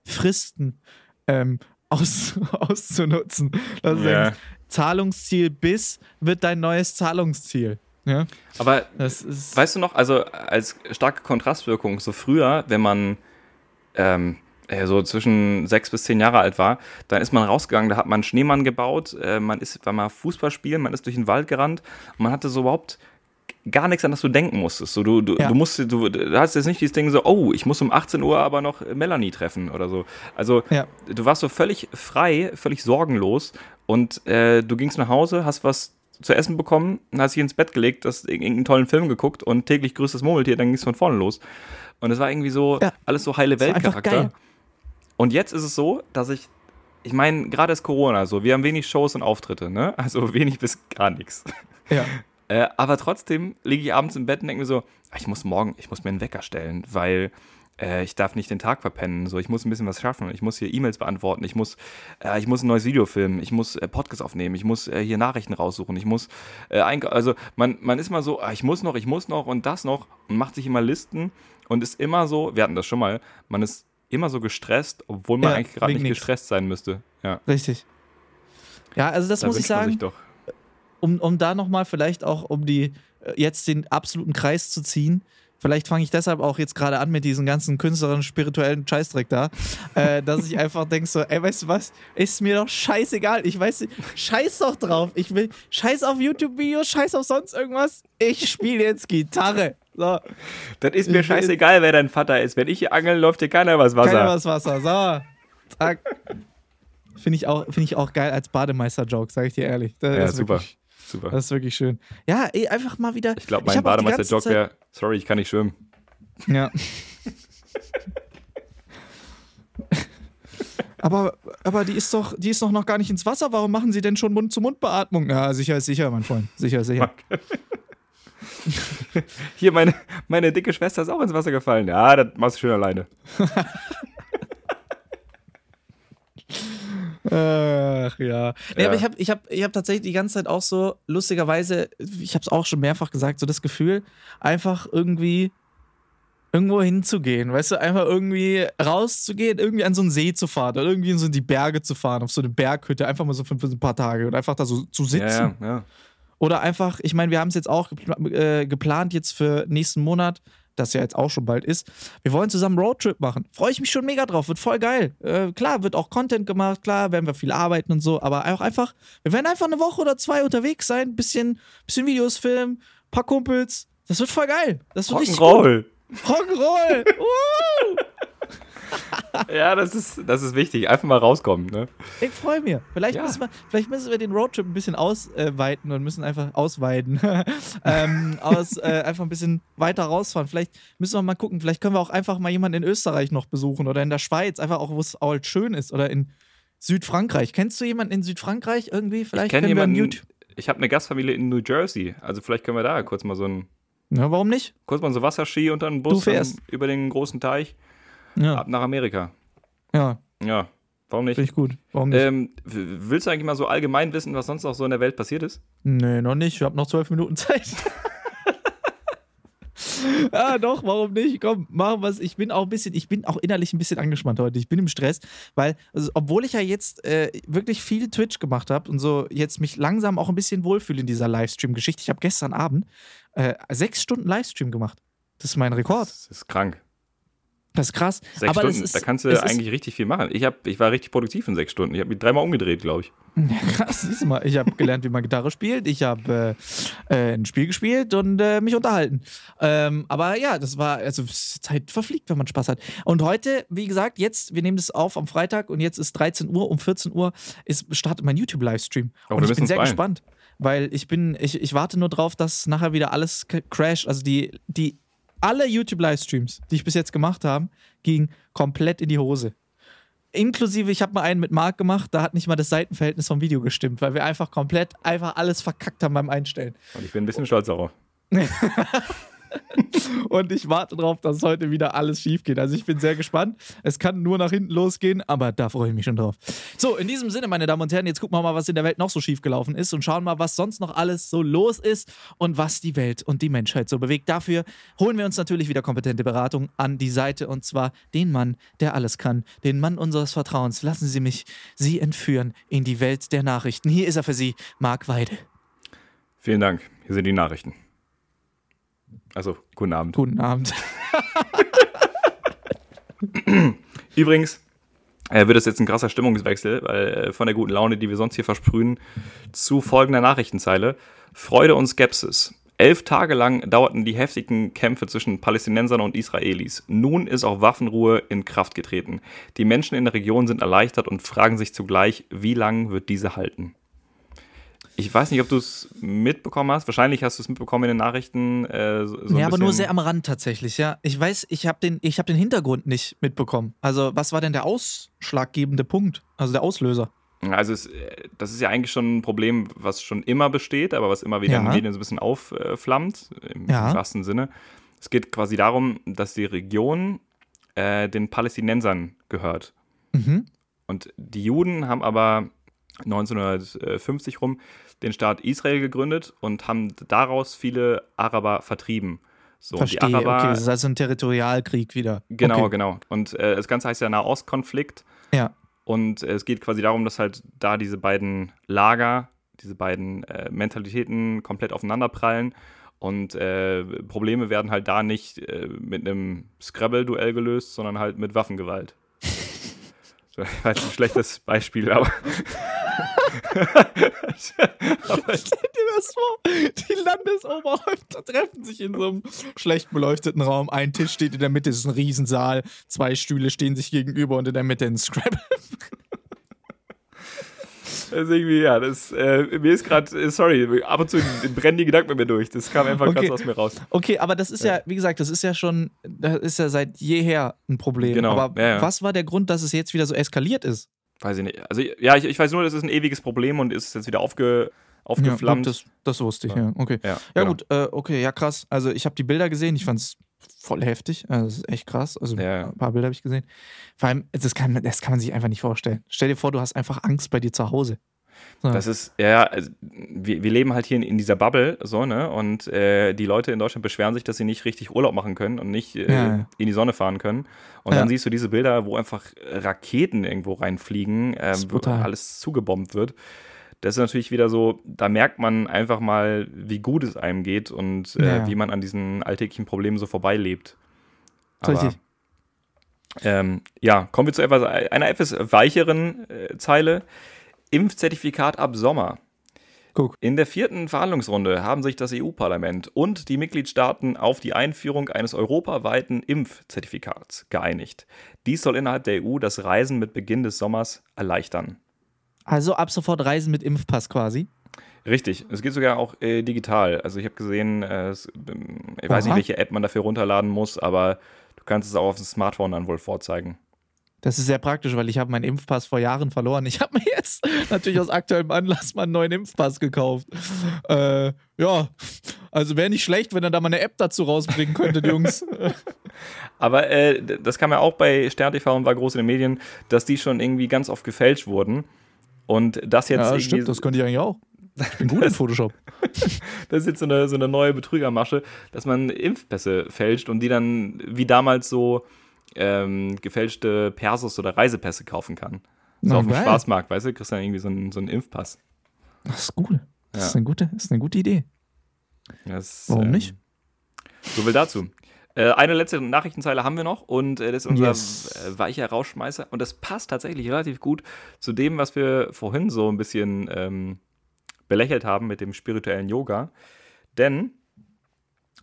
Fristen ähm, aus, <laughs> auszunutzen. Dass du denkst, Zahlungsziel bis wird dein neues Zahlungsziel. Ja, Aber das ist. Weißt du noch, also als starke Kontrastwirkung, so früher, wenn man ähm, äh, so zwischen sechs bis zehn Jahre alt war, dann ist man rausgegangen, da hat man einen Schneemann gebaut, äh, man ist, war mal Fußball spielen, man ist durch den Wald gerannt und man hatte so überhaupt gar nichts, an das du denken musstest. So, du, du, Ja. du musst, du, du hast jetzt nicht dieses Ding so, oh, ich muss um 18 Uhr aber noch Melanie treffen oder so. Also Ja. du warst so völlig frei, völlig sorgenlos und äh, du gingst nach Hause, hast was zu essen bekommen, hast dich ins Bett gelegt, hast irgendeinen tollen Film geguckt und täglich grüßt das Murmeltier, dann ging es von vorne los. Und es war irgendwie so, Ja. alles so heile Weltcharakter. Und jetzt ist es so, dass ich, ich meine, gerade ist Corona so, wir haben wenig Shows und Auftritte, ne? <laughs> Also wenig bis gar nichts. Ja. <laughs> Äh, aber trotzdem liege ich abends im Bett und denke mir so, ah, ich muss morgen, ich muss mir einen Wecker stellen, weil äh, ich darf nicht den Tag verpennen. So, ich muss ein bisschen was schaffen. Ich muss hier E-Mails beantworten. Ich muss, äh, ich muss ein neues Video filmen. Ich muss äh, Podcast aufnehmen. Ich muss äh, hier Nachrichten raussuchen. Ich muss, äh, also man, man ist mal so, ah, ich muss noch, ich muss noch und das noch und macht sich immer Listen und ist immer so, wir hatten das schon mal, man ist immer so gestresst, obwohl man Ja, eigentlich gerade nicht nix. gestresst sein müsste. Ja, Richtig. Ja, also das da muss ich sagen. um, um da nochmal vielleicht auch, um die äh, jetzt den absoluten Kreis zu ziehen. Vielleicht fange ich deshalb auch jetzt gerade an mit diesem ganzen künstlerischen, spirituellen Scheißdreck da, <laughs> äh, dass ich einfach denke so, ey, weißt du was, ist mir doch scheißegal. Ich weiß scheiß doch drauf. Ich will, scheiß auf YouTube-Videos, scheiß auf sonst irgendwas. Ich spiele jetzt Gitarre. So, Das ist mir will- scheißegal, wer dein Vater ist. Wenn ich hier angel, läuft dir keiner übers Wasser. keiner was Wasser. So, zack. Finde ich, auch- find ich auch geil als Bademeister-Joke, sage ich dir ehrlich. Das ja, super. Wirklich, super. das ist wirklich schön. Ja, ey, einfach mal wieder. Ich glaube, mein Bademeister-Joke wäre, sorry, ich kann nicht schwimmen. Ja. aber, aber die ist doch, die ist doch noch gar nicht ins Wasser. Warum machen sie denn schon Mund-zu-Mund-Beatmung? Ja, sicher ist sicher, mein Freund. Sicher ist sicher. <laughs> Hier, meine, meine dicke Schwester ist auch ins Wasser gefallen. Ja, das machst du schön alleine. <laughs> Ach ja. Nee, Ja. aber ich habe ich hab, ich hab tatsächlich die ganze Zeit auch so, lustigerweise, ich habe es auch schon mehrfach gesagt, so das Gefühl, einfach irgendwie irgendwo hinzugehen, weißt du, einfach irgendwie rauszugehen, irgendwie an so einen See zu fahren oder irgendwie in so die Berge zu fahren, auf so eine Berghütte, einfach mal so für, ein paar Tage und einfach da so zu sitzen. Ja, ja. Oder einfach, ich meine, wir haben es jetzt auch gepla- äh, geplant jetzt für nächsten Monat, das ja jetzt auch schon bald ist. Wir wollen zusammen einen Roadtrip machen. Freue ich mich schon mega drauf, wird voll geil. Äh, klar, wird auch Content gemacht, klar, werden wir viel arbeiten und so, aber auch einfach, wir werden einfach eine Woche oder zwei unterwegs sein, bisschen, bisschen Videos filmen, paar Kumpels. Das wird voll geil. Das wird richtig gut. Rock'n'Roll. <laughs> Rock'n'Roll. uh, <laughs> Ja, das ist, das ist wichtig. Einfach mal rauskommen. Ne? ich freue mich. Vielleicht, Ja. müssen wir, vielleicht müssen wir den Roadtrip ein bisschen ausweiten und müssen einfach ausweiten. <laughs> ähm, aus, äh, einfach ein bisschen weiter rausfahren. Vielleicht müssen wir mal gucken. Vielleicht können wir auch einfach mal jemanden in Österreich noch besuchen oder in der Schweiz, einfach auch, wo es halt schön ist. Oder in Südfrankreich. Kennst du jemanden in Südfrankreich irgendwie? Vielleicht Ich kenne können wir einen jemanden, YouTube. ich habe eine Gastfamilie in New Jersey. Also vielleicht können wir da kurz mal so ein, Ja, warum nicht? kurz mal so Wasserski und dann einen Bus über den großen Teich Ja, ab nach Amerika. ja Ja, warum nicht? finde ich gut. Warum nicht? Ähm, willst du eigentlich mal so allgemein wissen, was sonst noch so in der Welt passiert ist? Nee, noch nicht. Ich habe noch zwölf Minuten Zeit. <laughs> ah, doch, warum nicht? Komm, machen wir es. Ich bin auch ein bisschen, ich bin auch innerlich ein bisschen angespannt heute. Ich bin im Stress, weil, also, obwohl ich ja jetzt äh, wirklich viel Twitch gemacht habe und so jetzt mich langsam auch ein bisschen wohlfühle in dieser Livestream-Geschichte. Ich habe gestern Abend äh, sechs Stunden Livestream gemacht. Das ist mein Rekord. Das ist krank. Das ist krass. Sechs Aber Stunden, das ist, da kannst du es ist- eigentlich richtig viel machen. Ich, hab, ich war richtig produktiv in sechs Stunden. Ich habe mich dreimal umgedreht, glaube ich. Ja, krass, siehst du mal. Ich habe gelernt, wie man Gitarre spielt. Ich habe äh, äh, ein Spiel gespielt und äh, mich unterhalten. Ähm, aber ja, das war, also Zeit verfliegt, wenn man Spaß hat. Und heute, wie gesagt, jetzt, wir nehmen das auf am Freitag und jetzt ist 13 Uhr, um 14 Uhr ist, startet mein YouTube-Livestream. Oh, und ich bin sehr gespannt. weil ich bin, ich, ich warte nur drauf, dass nachher wieder alles crasht. Also die, die, alle YouTube-Livestreams, die ich bis jetzt gemacht habe, gingen komplett in die Hose. Inklusive, ich habe mal einen mit Marc gemacht, da hat nicht mal das Seitenverhältnis vom Video gestimmt, weil wir einfach komplett einfach alles verkackt haben beim Einstellen. Und ich bin ein bisschen stolz darauf. <laughs> Und ich warte darauf, dass heute wieder alles schief geht. Also ich bin sehr gespannt. Es kann nur nach hinten losgehen, aber da freue ich mich schon drauf. So, in diesem Sinne, meine Damen und Herren, jetzt gucken wir mal, was in der Welt noch so schief gelaufen ist und schauen mal, was sonst noch alles so los ist und was die Welt und die Menschheit so bewegt. Dafür holen wir uns natürlich wieder kompetente Beratung an die Seite und zwar den Mann, der alles kann, den Mann unseres Vertrauens. Lassen Sie mich Sie entführen in die Welt der Nachrichten. Hier ist er für Sie, Marc Weide. Vielen Dank. Hier sind die Nachrichten. Also, guten Abend. Guten Abend. <laughs> Übrigens äh, wird es jetzt ein krasser Stimmungswechsel, weil äh, von der guten Laune, die wir sonst hier versprühen, zu folgender Nachrichtenzeile. Freude und Skepsis. Elf Tage lang dauerten die heftigen Kämpfe zwischen Palästinensern und Israelis. Nun ist auch Waffenruhe in Kraft getreten. Die Menschen in der Region sind erleichtert und fragen sich zugleich, wie lang wird diese halten? Ich weiß nicht, ob du es mitbekommen hast. Wahrscheinlich hast du es mitbekommen in den Nachrichten. Äh, so ja, aber nur sehr am Rand tatsächlich, ja. Ich weiß, ich habe den, ich hab den Hintergrund nicht mitbekommen. Also, was war denn der ausschlaggebende Punkt? Also der Auslöser. Also es, äh, das ist ja eigentlich schon ein Problem, was schon immer besteht, aber was immer wieder in Ja. den Medien so ein bisschen aufflammt, im Ja. wahrsten Sinne. Es geht quasi darum, dass die Region äh, den Palästinensern gehört. Mhm. Und die Juden haben aber 1950 rum den Staat Israel gegründet und haben daraus viele Araber vertrieben. So, Verstehe. die Araber, okay, das ist also ein Territorialkrieg wieder. Genau, okay. genau. Und äh, das Ganze heißt ja Nahostkonflikt. Ja. Und äh, es geht quasi darum, dass halt da diese beiden Lager, diese beiden äh, Mentalitäten komplett aufeinanderprallen. Und äh, Probleme werden halt da nicht äh, mit einem Scrabble-Duell gelöst, sondern halt mit Waffengewalt. <laughs> so, ich weiß ein schlechtes Beispiel, aber. Aber Stell dir das vor, die Landesoberhäupter treffen sich in so einem schlecht beleuchteten Raum. Ein Tisch steht in der Mitte, es ist ein Riesensaal. Zwei Stühle stehen sich gegenüber und in der Mitte ein Scrabble. das ist irgendwie, ja, das, äh, mir ist gerade, sorry, ab und zu brennen die Gedanken mit mir durch. Das kam einfach Okay. ganz aus mir raus. Okay, aber das ist ja, wie gesagt, das ist ja schon, das ist ja seit jeher ein Problem. Genau, Aber ja, ja. was war der Grund, dass es jetzt wieder so eskaliert ist? Weiß ich nicht. Also, ja, ich, ich weiß nur, das ist ein ewiges Problem und ist jetzt wieder aufge, aufgeflammt. Ja, gut, das, das wusste ich, ja. Okay. Ja, Ja, genau. gut, äh, okay, ja, krass. Also, ich habe die Bilder gesehen, ich fand es voll heftig. Also, das ist echt krass. Also, Ja. ein paar Bilder habe ich gesehen. Vor allem, das kann, das kann man sich einfach nicht vorstellen. Stell dir vor, du hast einfach Angst bei dir zu Hause. So. Das ist, ja, also, wir, wir leben halt hier in, in dieser Bubble, so, ne? Und äh, die Leute in Deutschland beschweren sich, dass sie nicht richtig Urlaub machen können und nicht äh, Ja, ja. in die Sonne fahren können. Und Ja. dann siehst du diese Bilder, wo einfach Raketen irgendwo reinfliegen, ähm, wo alles zugebombt wird. Das ist natürlich wieder so, da merkt man einfach mal, wie gut es einem geht und äh, Ja. wie man an diesen alltäglichen Problemen so vorbeilebt. Richtig. Ähm, ja, kommen wir zu etwas, einer etwas weicheren äh, Zeile. Impfzertifikat ab Sommer. Guck. In der vierten Verhandlungsrunde haben sich das EU-Parlament und die Mitgliedstaaten auf die Einführung eines europaweiten Impfzertifikats geeinigt. Dies soll innerhalb der EU das Reisen mit Beginn des Sommers erleichtern. Also ab sofort Reisen mit Impfpass quasi. Richtig, es geht sogar auch äh, digital. Also ich habe gesehen, äh, es, ähm, ich weiß nicht, Oha. welche App man dafür runterladen muss, aber du kannst es auch auf dem Smartphone dann wohl vorzeigen. Das ist sehr praktisch, weil ich habe meinen Impfpass vor Jahren verloren. Ich habe mir jetzt <laughs> natürlich aus aktuellem Anlass mal einen neuen Impfpass gekauft. Äh, ja, also wäre nicht schlecht, wenn er da mal eine App dazu rausbringen könnte, Jungs. <laughs> Aber äh, das kam ja auch bei Stern TV und war groß in den Medien, dass die schon irgendwie ganz oft gefälscht wurden. Und das jetzt ja, stimmt, das könnte ich eigentlich auch. Ich bin gut <laughs> in Photoshop. das ist jetzt so eine, so eine neue Betrügermasche, dass man Impfpässe fälscht und die dann wie damals so ähm, gefälschte Persos oder Reisepässe kaufen kann. So Na, auf dem geil. Schwarzmarkt, weißt du, kriegst dann irgendwie so einen, so einen Impfpass. Das ist cool. Das Ja. ist, eine gute, ist eine gute Idee. Das, Warum ähm, nicht? So viel dazu. Äh, eine letzte Nachrichtenzeile haben wir noch und äh, das ist unser Yes. äh, weicher Rauschmeißer und das passt tatsächlich relativ gut zu dem, was wir vorhin so ein bisschen ähm, belächelt haben mit dem spirituellen Yoga. Denn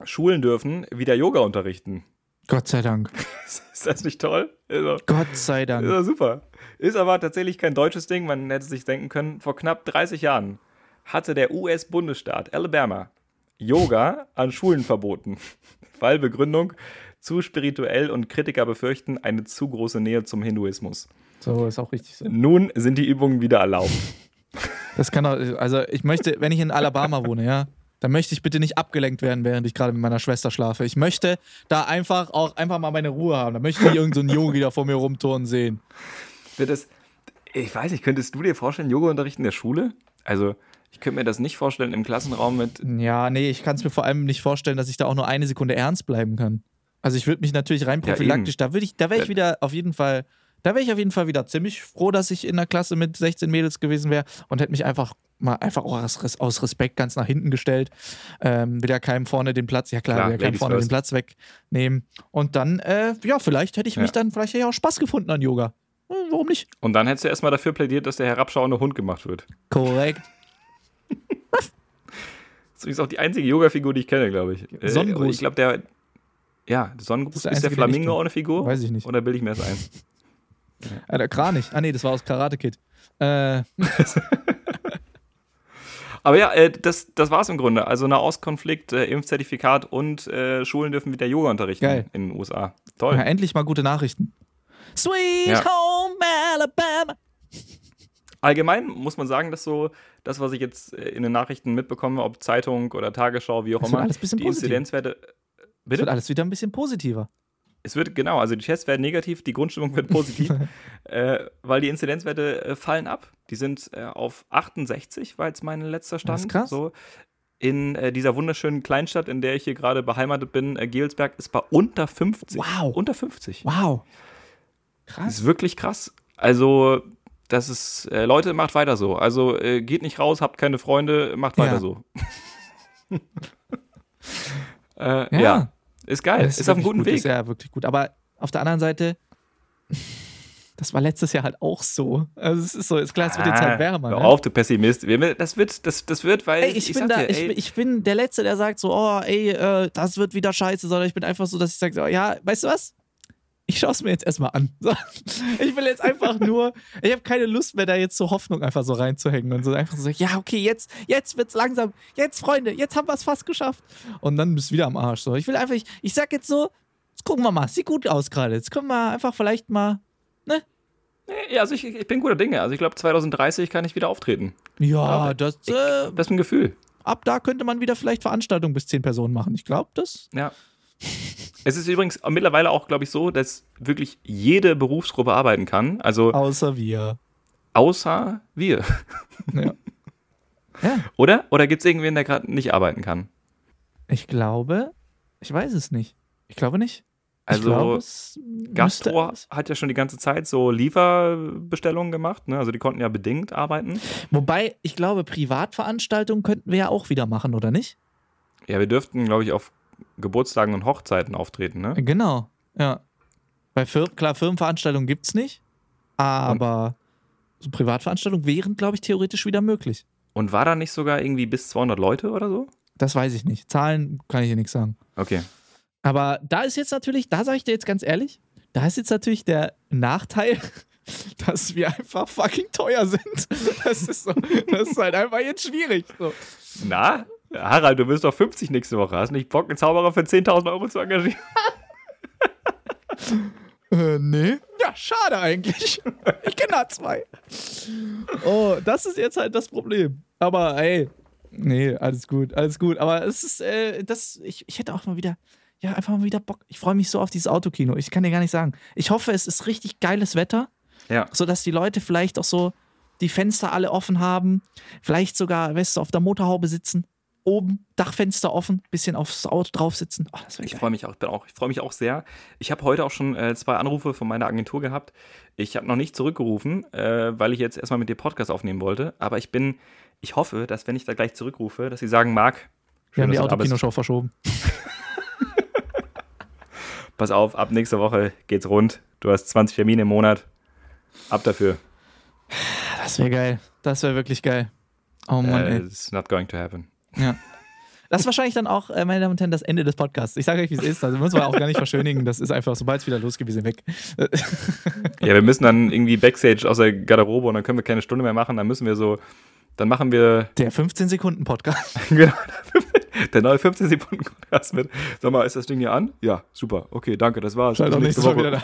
Schulen dürfen wieder Yoga unterrichten. Gott sei Dank. <laughs> Ist das nicht toll? Ist doch, Gott sei ist Dank. doch super. Ist aber tatsächlich kein deutsches Ding. Man hätte sich denken können, vor knapp 30 Jahren hatte der US-Bundesstaat Alabama Yoga an Schulen verboten. <laughs> Weil Begründung zu spirituell und Kritiker befürchten eine zu große Nähe zum Hinduismus. So, ist auch richtig so. Nun sind die Übungen wieder erlaubt. Das kann auch, also ich möchte, wenn ich in Alabama wohne, ja, dann möchte ich bitte nicht abgelenkt werden, während ich gerade mit meiner Schwester schlafe. Ich möchte da einfach auch einfach mal meine Ruhe haben. Da möchte ich nicht irgendeinen so Yogi da vor mir rumturnen sehen. Wird es, ich weiß nicht, könntest du dir vorstellen, Yoga-Unterricht in der Schule? Also, ich könnte mir das nicht vorstellen im Klassenraum mit. Ja, nee, ich kann es mir vor allem nicht vorstellen, dass ich da auch nur eine Sekunde ernst bleiben kann. Also ich würde mich natürlich rein Ja, prophylaktisch, da würde ich, da wäre ich Ja. wieder auf jeden Fall, da wäre ich auf jeden Fall wieder ziemlich froh, dass ich in der Klasse mit 16 Mädels gewesen wäre und hätte mich einfach mal einfach auch aus, aus Respekt ganz nach hinten gestellt. Ähm, will ja keinem vorne den Platz, ja klar, Klar, will ja keinem vorne first. den Platz wegnehmen. Und dann, äh, ja, vielleicht hätte ich mich Ja. dann, vielleicht hätte ich auch Spaß gefunden an Yoga. Hm, warum nicht? Und dann hättest du erstmal dafür plädiert, dass der herabschauende Hund gemacht wird. Korrekt. <laughs> Das ist übrigens auch die einzige Yoga-Figur, die ich kenne, glaube ich. Äh, Sonnengruß. Ich glaube, der. Ja, der Sonnengruß. Ist ist der, der einzige, den ich Flamingo auch eine Figur? Weiß ich nicht. Oder bilde ich mir das ein? <laughs> Äh, der Kranich. Ah, nee, das war aus Karate Kid. Äh, <laughs> Aber ja, äh, das, das war es im Grunde. Also Nahostkonflikt, äh, Impfzertifikat und äh, Schulen dürfen wieder Yoga unterrichten Geil. in den USA. Toll. ja, endlich mal gute Nachrichten. Sweet Ja. Home Alabama. Allgemein muss man sagen, dass so das, was ich jetzt äh, in den Nachrichten mitbekomme, ob Zeitung oder Tagesschau, wie auch Das immer, die positiv. Inzidenzwerte. Es Bitte? wird alles wieder ein bisschen positiver. Es wird, genau, also die Tests werden negativ, die Grundstimmung wird positiv, <laughs> äh, weil die Inzidenzwerte äh, fallen ab. Die sind äh, auf 68, war jetzt mein letzter Stand. Das ist krass. So. In äh, dieser wunderschönen Kleinstadt, in der ich hier gerade beheimatet bin, äh, Gelsberg, ist bei unter 50. Wow. Unter 50. Wow. Das Krass. ist wirklich krass. Also, das ist, äh, Leute, macht weiter so. Also, äh, geht nicht raus, habt keine Freunde, macht weiter Ja. so. <laughs> <laughs> Ja. ja. Ist geil. Das Ist, auf einem guten gut, Weg. Ist ja wirklich gut. Aber auf der anderen Seite, <laughs> das war letztes Jahr halt auch so. Also es ist so, ist klar, es wird jetzt halt wärmer. Ah, Hör Ne? auf, du Pessimist. Das wird, das, das wird, weil Ey, ich, bin sag da, dir, ich, bin- ich bin der Letzte, der sagt so, oh, ey, äh, das wird wieder scheiße, sondern ich bin einfach so, dass ich sage, so, ja, weißt du was? Ich schaue es mir jetzt erstmal an. Ich will jetzt einfach nur, ich habe keine Lust mehr, da jetzt so Hoffnung einfach so reinzuhängen und so einfach so, ja, okay, jetzt, jetzt wird's langsam, jetzt, Freunde, jetzt haben wir es fast geschafft. Und dann bist du wieder am Arsch. So. Ich will einfach, ich, ich sag jetzt so, jetzt gucken wir mal, sieht gut aus gerade. Jetzt können wir einfach vielleicht mal, ja, also ich, ich bin guter Dinge. Also ich glaube, 2030 kann ich wieder auftreten. ja, das, äh, Das ist ein Gefühl. ab da könnte man wieder vielleicht Veranstaltungen bis zehn Personen machen. Ich glaube, das. Ja. Es ist übrigens mittlerweile auch, glaube ich, so, dass wirklich jede Berufsgruppe arbeiten kann. Also Außer wir. außer wir. Ja. ja. Oder? Oder gibt es irgendwen, der gerade nicht arbeiten kann? Ich glaube, ich weiß es nicht. Ich glaube nicht. ich Also glaube, Gastro hat ja schon die ganze Zeit so Lieferbestellungen gemacht. Ne? Also die konnten ja bedingt arbeiten. Wobei, ich glaube, Privatveranstaltungen könnten wir ja auch wieder machen, oder nicht? Ja, wir dürften, glaube ich, auf Geburtstagen und Hochzeiten auftreten. Ne? Genau, ja. Bei Fir klar, Firmenveranstaltungen gibt es nicht, aber so Privatveranstaltungen wären, glaube ich, theoretisch wieder möglich. Und war da nicht sogar irgendwie bis 200 Leute oder so? Das weiß ich nicht. Zahlen kann ich hier nichts sagen. Okay. Aber da ist jetzt natürlich, da sage ich dir jetzt ganz ehrlich, da ist jetzt natürlich der Nachteil, <laughs> dass wir einfach fucking teuer sind. Das ist, so, das ist halt einfach jetzt schwierig. So. Na, Harald, du bist doch 50 nächste Woche. Hast nicht Bock, einen Zauberer für 10.000 Euro zu engagieren? <laughs> Äh, nee. Ja, schade eigentlich. <laughs> Ich kenne da zwei. Oh, das ist jetzt halt das Problem. Aber ey, nee, alles gut, alles gut. Aber es ist, äh, das, ich, ich hätte auch mal wieder, ja, einfach mal wieder Bock. Ich freue mich so auf dieses Autokino. Ich kann dir gar nicht sagen. Ich hoffe, es ist richtig geiles Wetter, Ja. sodass die Leute vielleicht auch so die Fenster alle offen haben. Vielleicht sogar, weißt du, auf der Motorhaube sitzen. Oben, Dachfenster offen, bisschen aufs Auto drauf sitzen. Oh, Ich freue mich auch, bin auch, ich freue mich auch sehr. Ich habe heute auch schon äh, zwei Anrufe von meiner Agentur gehabt. Ich habe noch nicht zurückgerufen, äh, weil ich jetzt erstmal mit dir Podcast aufnehmen wollte. Aber ich bin, ich hoffe, dass wenn ich da gleich zurückrufe, dass sie sagen, Marc, Wir haben die. Autokinoshow verschoben. <laughs> pass auf, ab nächster Woche geht's rund. Du hast 20 Termine im Monat. Ab dafür. Das wäre geil. Das wäre wirklich geil. Oh Mann, ey. it's not going to happen. Ja. Das ist wahrscheinlich dann auch, äh, meine Damen und Herren, das Ende des Podcasts. Ich sage euch, wie es ist. Also müssen wir auch gar nicht verschönigen. Das ist einfach, sobald es wieder losgeht, wir sind weg. <laughs> Ja, wir müssen dann irgendwie Backstage aus der Garderobe und dann können wir keine Stunde mehr machen. Dann müssen wir so Dann machen wir Der 15-Sekunden-Podcast. <laughs> genau, der neue 15 Sekunden Podcast mit. Sag mal, ist das Ding hier an? Ja, super. Okay, danke, das war's. Auch nächste Woche. wieder da.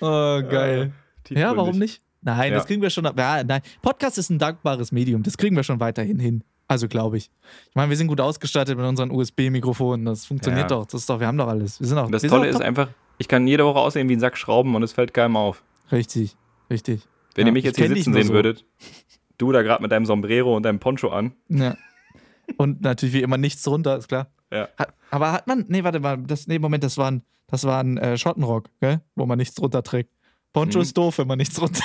<laughs> oh, geil. Tiefgründig. Ja, warum nicht? Nein, Ja. das kriegen wir schon. Ja, nein. Podcast ist ein dankbares Medium. Das kriegen wir schon weiterhin hin. Also glaube ich. Ich meine, wir sind gut ausgestattet mit unseren USB-Mikrofonen. Das funktioniert Ja. doch. Das ist doch. Wir haben doch alles. Wir sind auch. Und das Tolle ist einfach, ich kann jede Woche aussehen wie ein Sack Schrauben und es fällt keinem auf. Richtig, richtig. Wenn ihr mich ich jetzt hier sitzen sehen so. würdet, du da gerade mit deinem Sombrero und deinem Poncho an. Ja. Und natürlich wie immer nichts drunter, ist klar. Ja. Hat, aber hat man. Nee, warte mal. Das, nee, Moment, das war ein, das war ein äh, Schottenrock, gell? Wo man nichts drunter trägt. Poncho Mhm. ist doof, wenn man nichts <laughs> drunter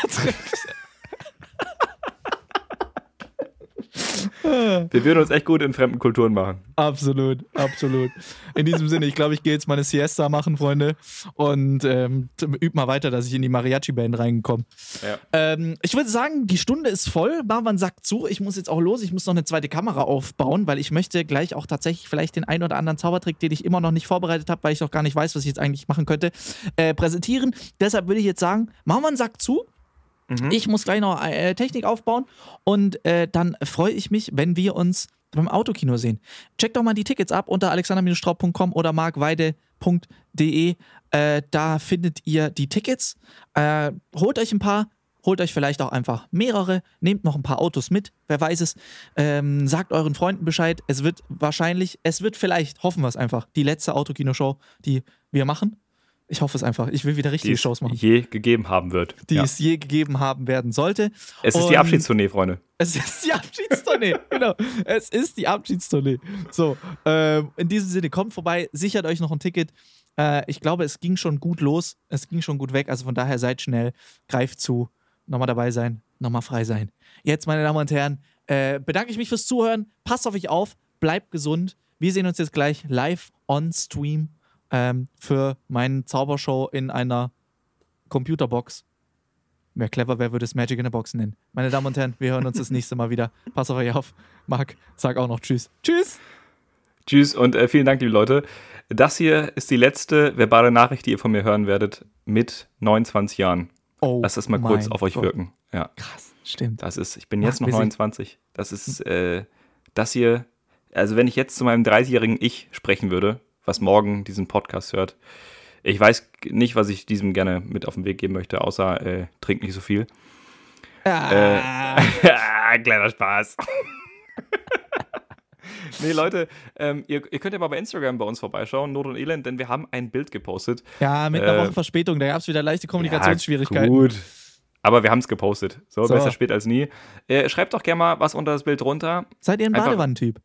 Wir würden uns echt gut in fremden Kulturen machen. Absolut, absolut. In diesem Sinne, ich glaube, ich gehe jetzt meine Siesta machen, Freunde. Und ähm, t- üb mal weiter, dass ich in die Mariachi-Band reinkomme. Ja. Ähm, ich würde sagen, die Stunde ist voll. Barmann sagt zu. Ich muss jetzt auch los. Ich muss noch eine zweite Kamera aufbauen, weil ich möchte gleich auch tatsächlich vielleicht den einen oder anderen Zaubertrick, den ich immer noch nicht vorbereitet habe, weil ich noch gar nicht weiß, was ich jetzt eigentlich machen könnte, äh, präsentieren. Deshalb würde ich jetzt sagen, Barmann sagt zu. Mhm. Ich muss gleich noch äh, Technik aufbauen und äh, dann freue ich mich, wenn wir uns beim Autokino sehen. Checkt doch mal die Tickets ab unter alexander-straub.com oder markweide.de. Äh, da findet ihr die Tickets. Äh, holt euch ein paar, holt euch vielleicht auch einfach mehrere, nehmt noch ein paar Autos mit, wer weiß es. Ähm, sagt euren Freunden Bescheid. Es wird wahrscheinlich, es wird vielleicht, hoffen wir es einfach, die letzte Autokino-Show, die wir machen. Ich hoffe es einfach. Ich will wieder Die richtige es Shows machen, je gegeben haben wird. die Ja. es je gegeben haben werden sollte. Es ist die Und- Abschiedstournee, Freunde. Es ist die Abschiedstournee, <laughs> genau. Es ist die Abschiedstournee. So, ähm, in diesem Sinne, kommt vorbei, sichert euch noch ein Ticket. Äh, ich glaube, es ging schon gut los, es ging schon gut weg. Also von daher seid schnell, greift zu, nochmal dabei sein, nochmal frei sein. Jetzt, meine Damen und Herren, äh, bedanke ich mich fürs Zuhören. Passt auf euch auf, bleibt gesund. Wir sehen uns jetzt gleich live on Stream ähm, für meine Zaubershow in einer Computerbox. Wer clever wäre, würde es Magic in a Box nennen. Meine Damen und Herren, wir hören uns das nächste Mal wieder. Pass auf euch auf. Marc, sag auch noch Tschüss. Tschüss! Tschüss und äh, vielen Dank, liebe Leute. Das hier ist die letzte verbale Nachricht, die ihr von mir hören werdet mit 29 Jahren. Oh, Lasst das mal kurz auf euch Gott. wirken. Ja, Krass, stimmt. das ist, ich bin Ach, jetzt noch wir sind- 29. Das ist, äh, das hier, also wenn ich jetzt zu meinem 30-jährigen Ich sprechen würde, was morgen diesen Podcast hört, ich weiß nicht, was ich diesem gerne mit auf den Weg geben möchte, außer äh, trink nicht so viel. Ah, <laughs> Kleiner Spaß. <laughs> nee, Leute, ähm, ihr, ihr könnt ja mal bei Instagram bei uns vorbeischauen, Not und Elend, denn wir haben ein Bild gepostet. ja, mit einer äh, Woche Verspätung, da gab es wieder leichte Kommunikationsschwierigkeiten. Ja, gut. Aber wir haben es gepostet. So, So. besser spät als nie. Äh, schreibt doch gerne mal was unter das Bild drunter. Seid ihr ein Badewannentyp?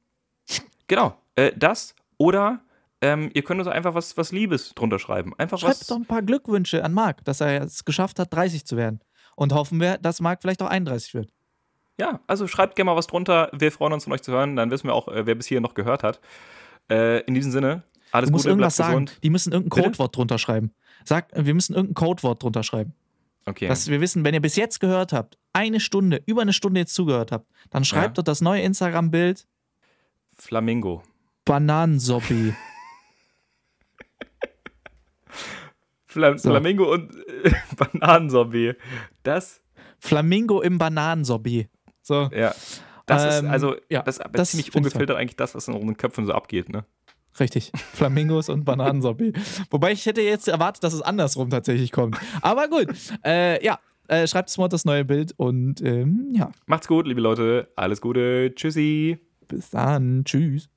Genau, äh, das oder ähm, ihr könnt uns einfach was, was Liebes drunter schreiben. Einfach Schreibt was. doch ein paar Glückwünsche an Marc, dass er es geschafft hat, 30 zu werden. Und hoffen wir, dass Marc vielleicht auch 31 wird. Ja, also schreibt gerne mal was drunter. Wir freuen uns von euch zu hören. Dann wissen wir auch, äh, wer bis hier noch gehört hat. Äh, in diesem Sinne, alles Du musst Gute, irgendwas sagen. Die müssen irgendein Bitte? Codewort drunter schreiben. Sag, wir müssen irgendein Codewort drunter schreiben. Okay. Dass wir wissen, wenn ihr bis jetzt gehört habt, eine Stunde, über eine Stunde jetzt zugehört habt, dann schreibt Ja. dort das neue Instagram-Bild Flamingo. Bananensoppi. <laughs> Fla So. Flamingo und äh, <laughs> Bananensorbet. Das, Flamingo im Bananensoppi. So. ja. Das ist Ähm, also, ja, das ist das ziemlich ungefiltert eigentlich das, was in unseren Köpfen so abgeht, ne? Richtig. <laughs> Flamingos und Bananensoppi. Wobei ich hätte jetzt erwartet, dass es andersrum tatsächlich kommt. Aber gut. <laughs> Äh, ja, äh, schreibt es mal das neue Bild und ähm, ja, Macht's gut, liebe Leute. Alles Gute. Tschüssi. bis dann. Tschüss.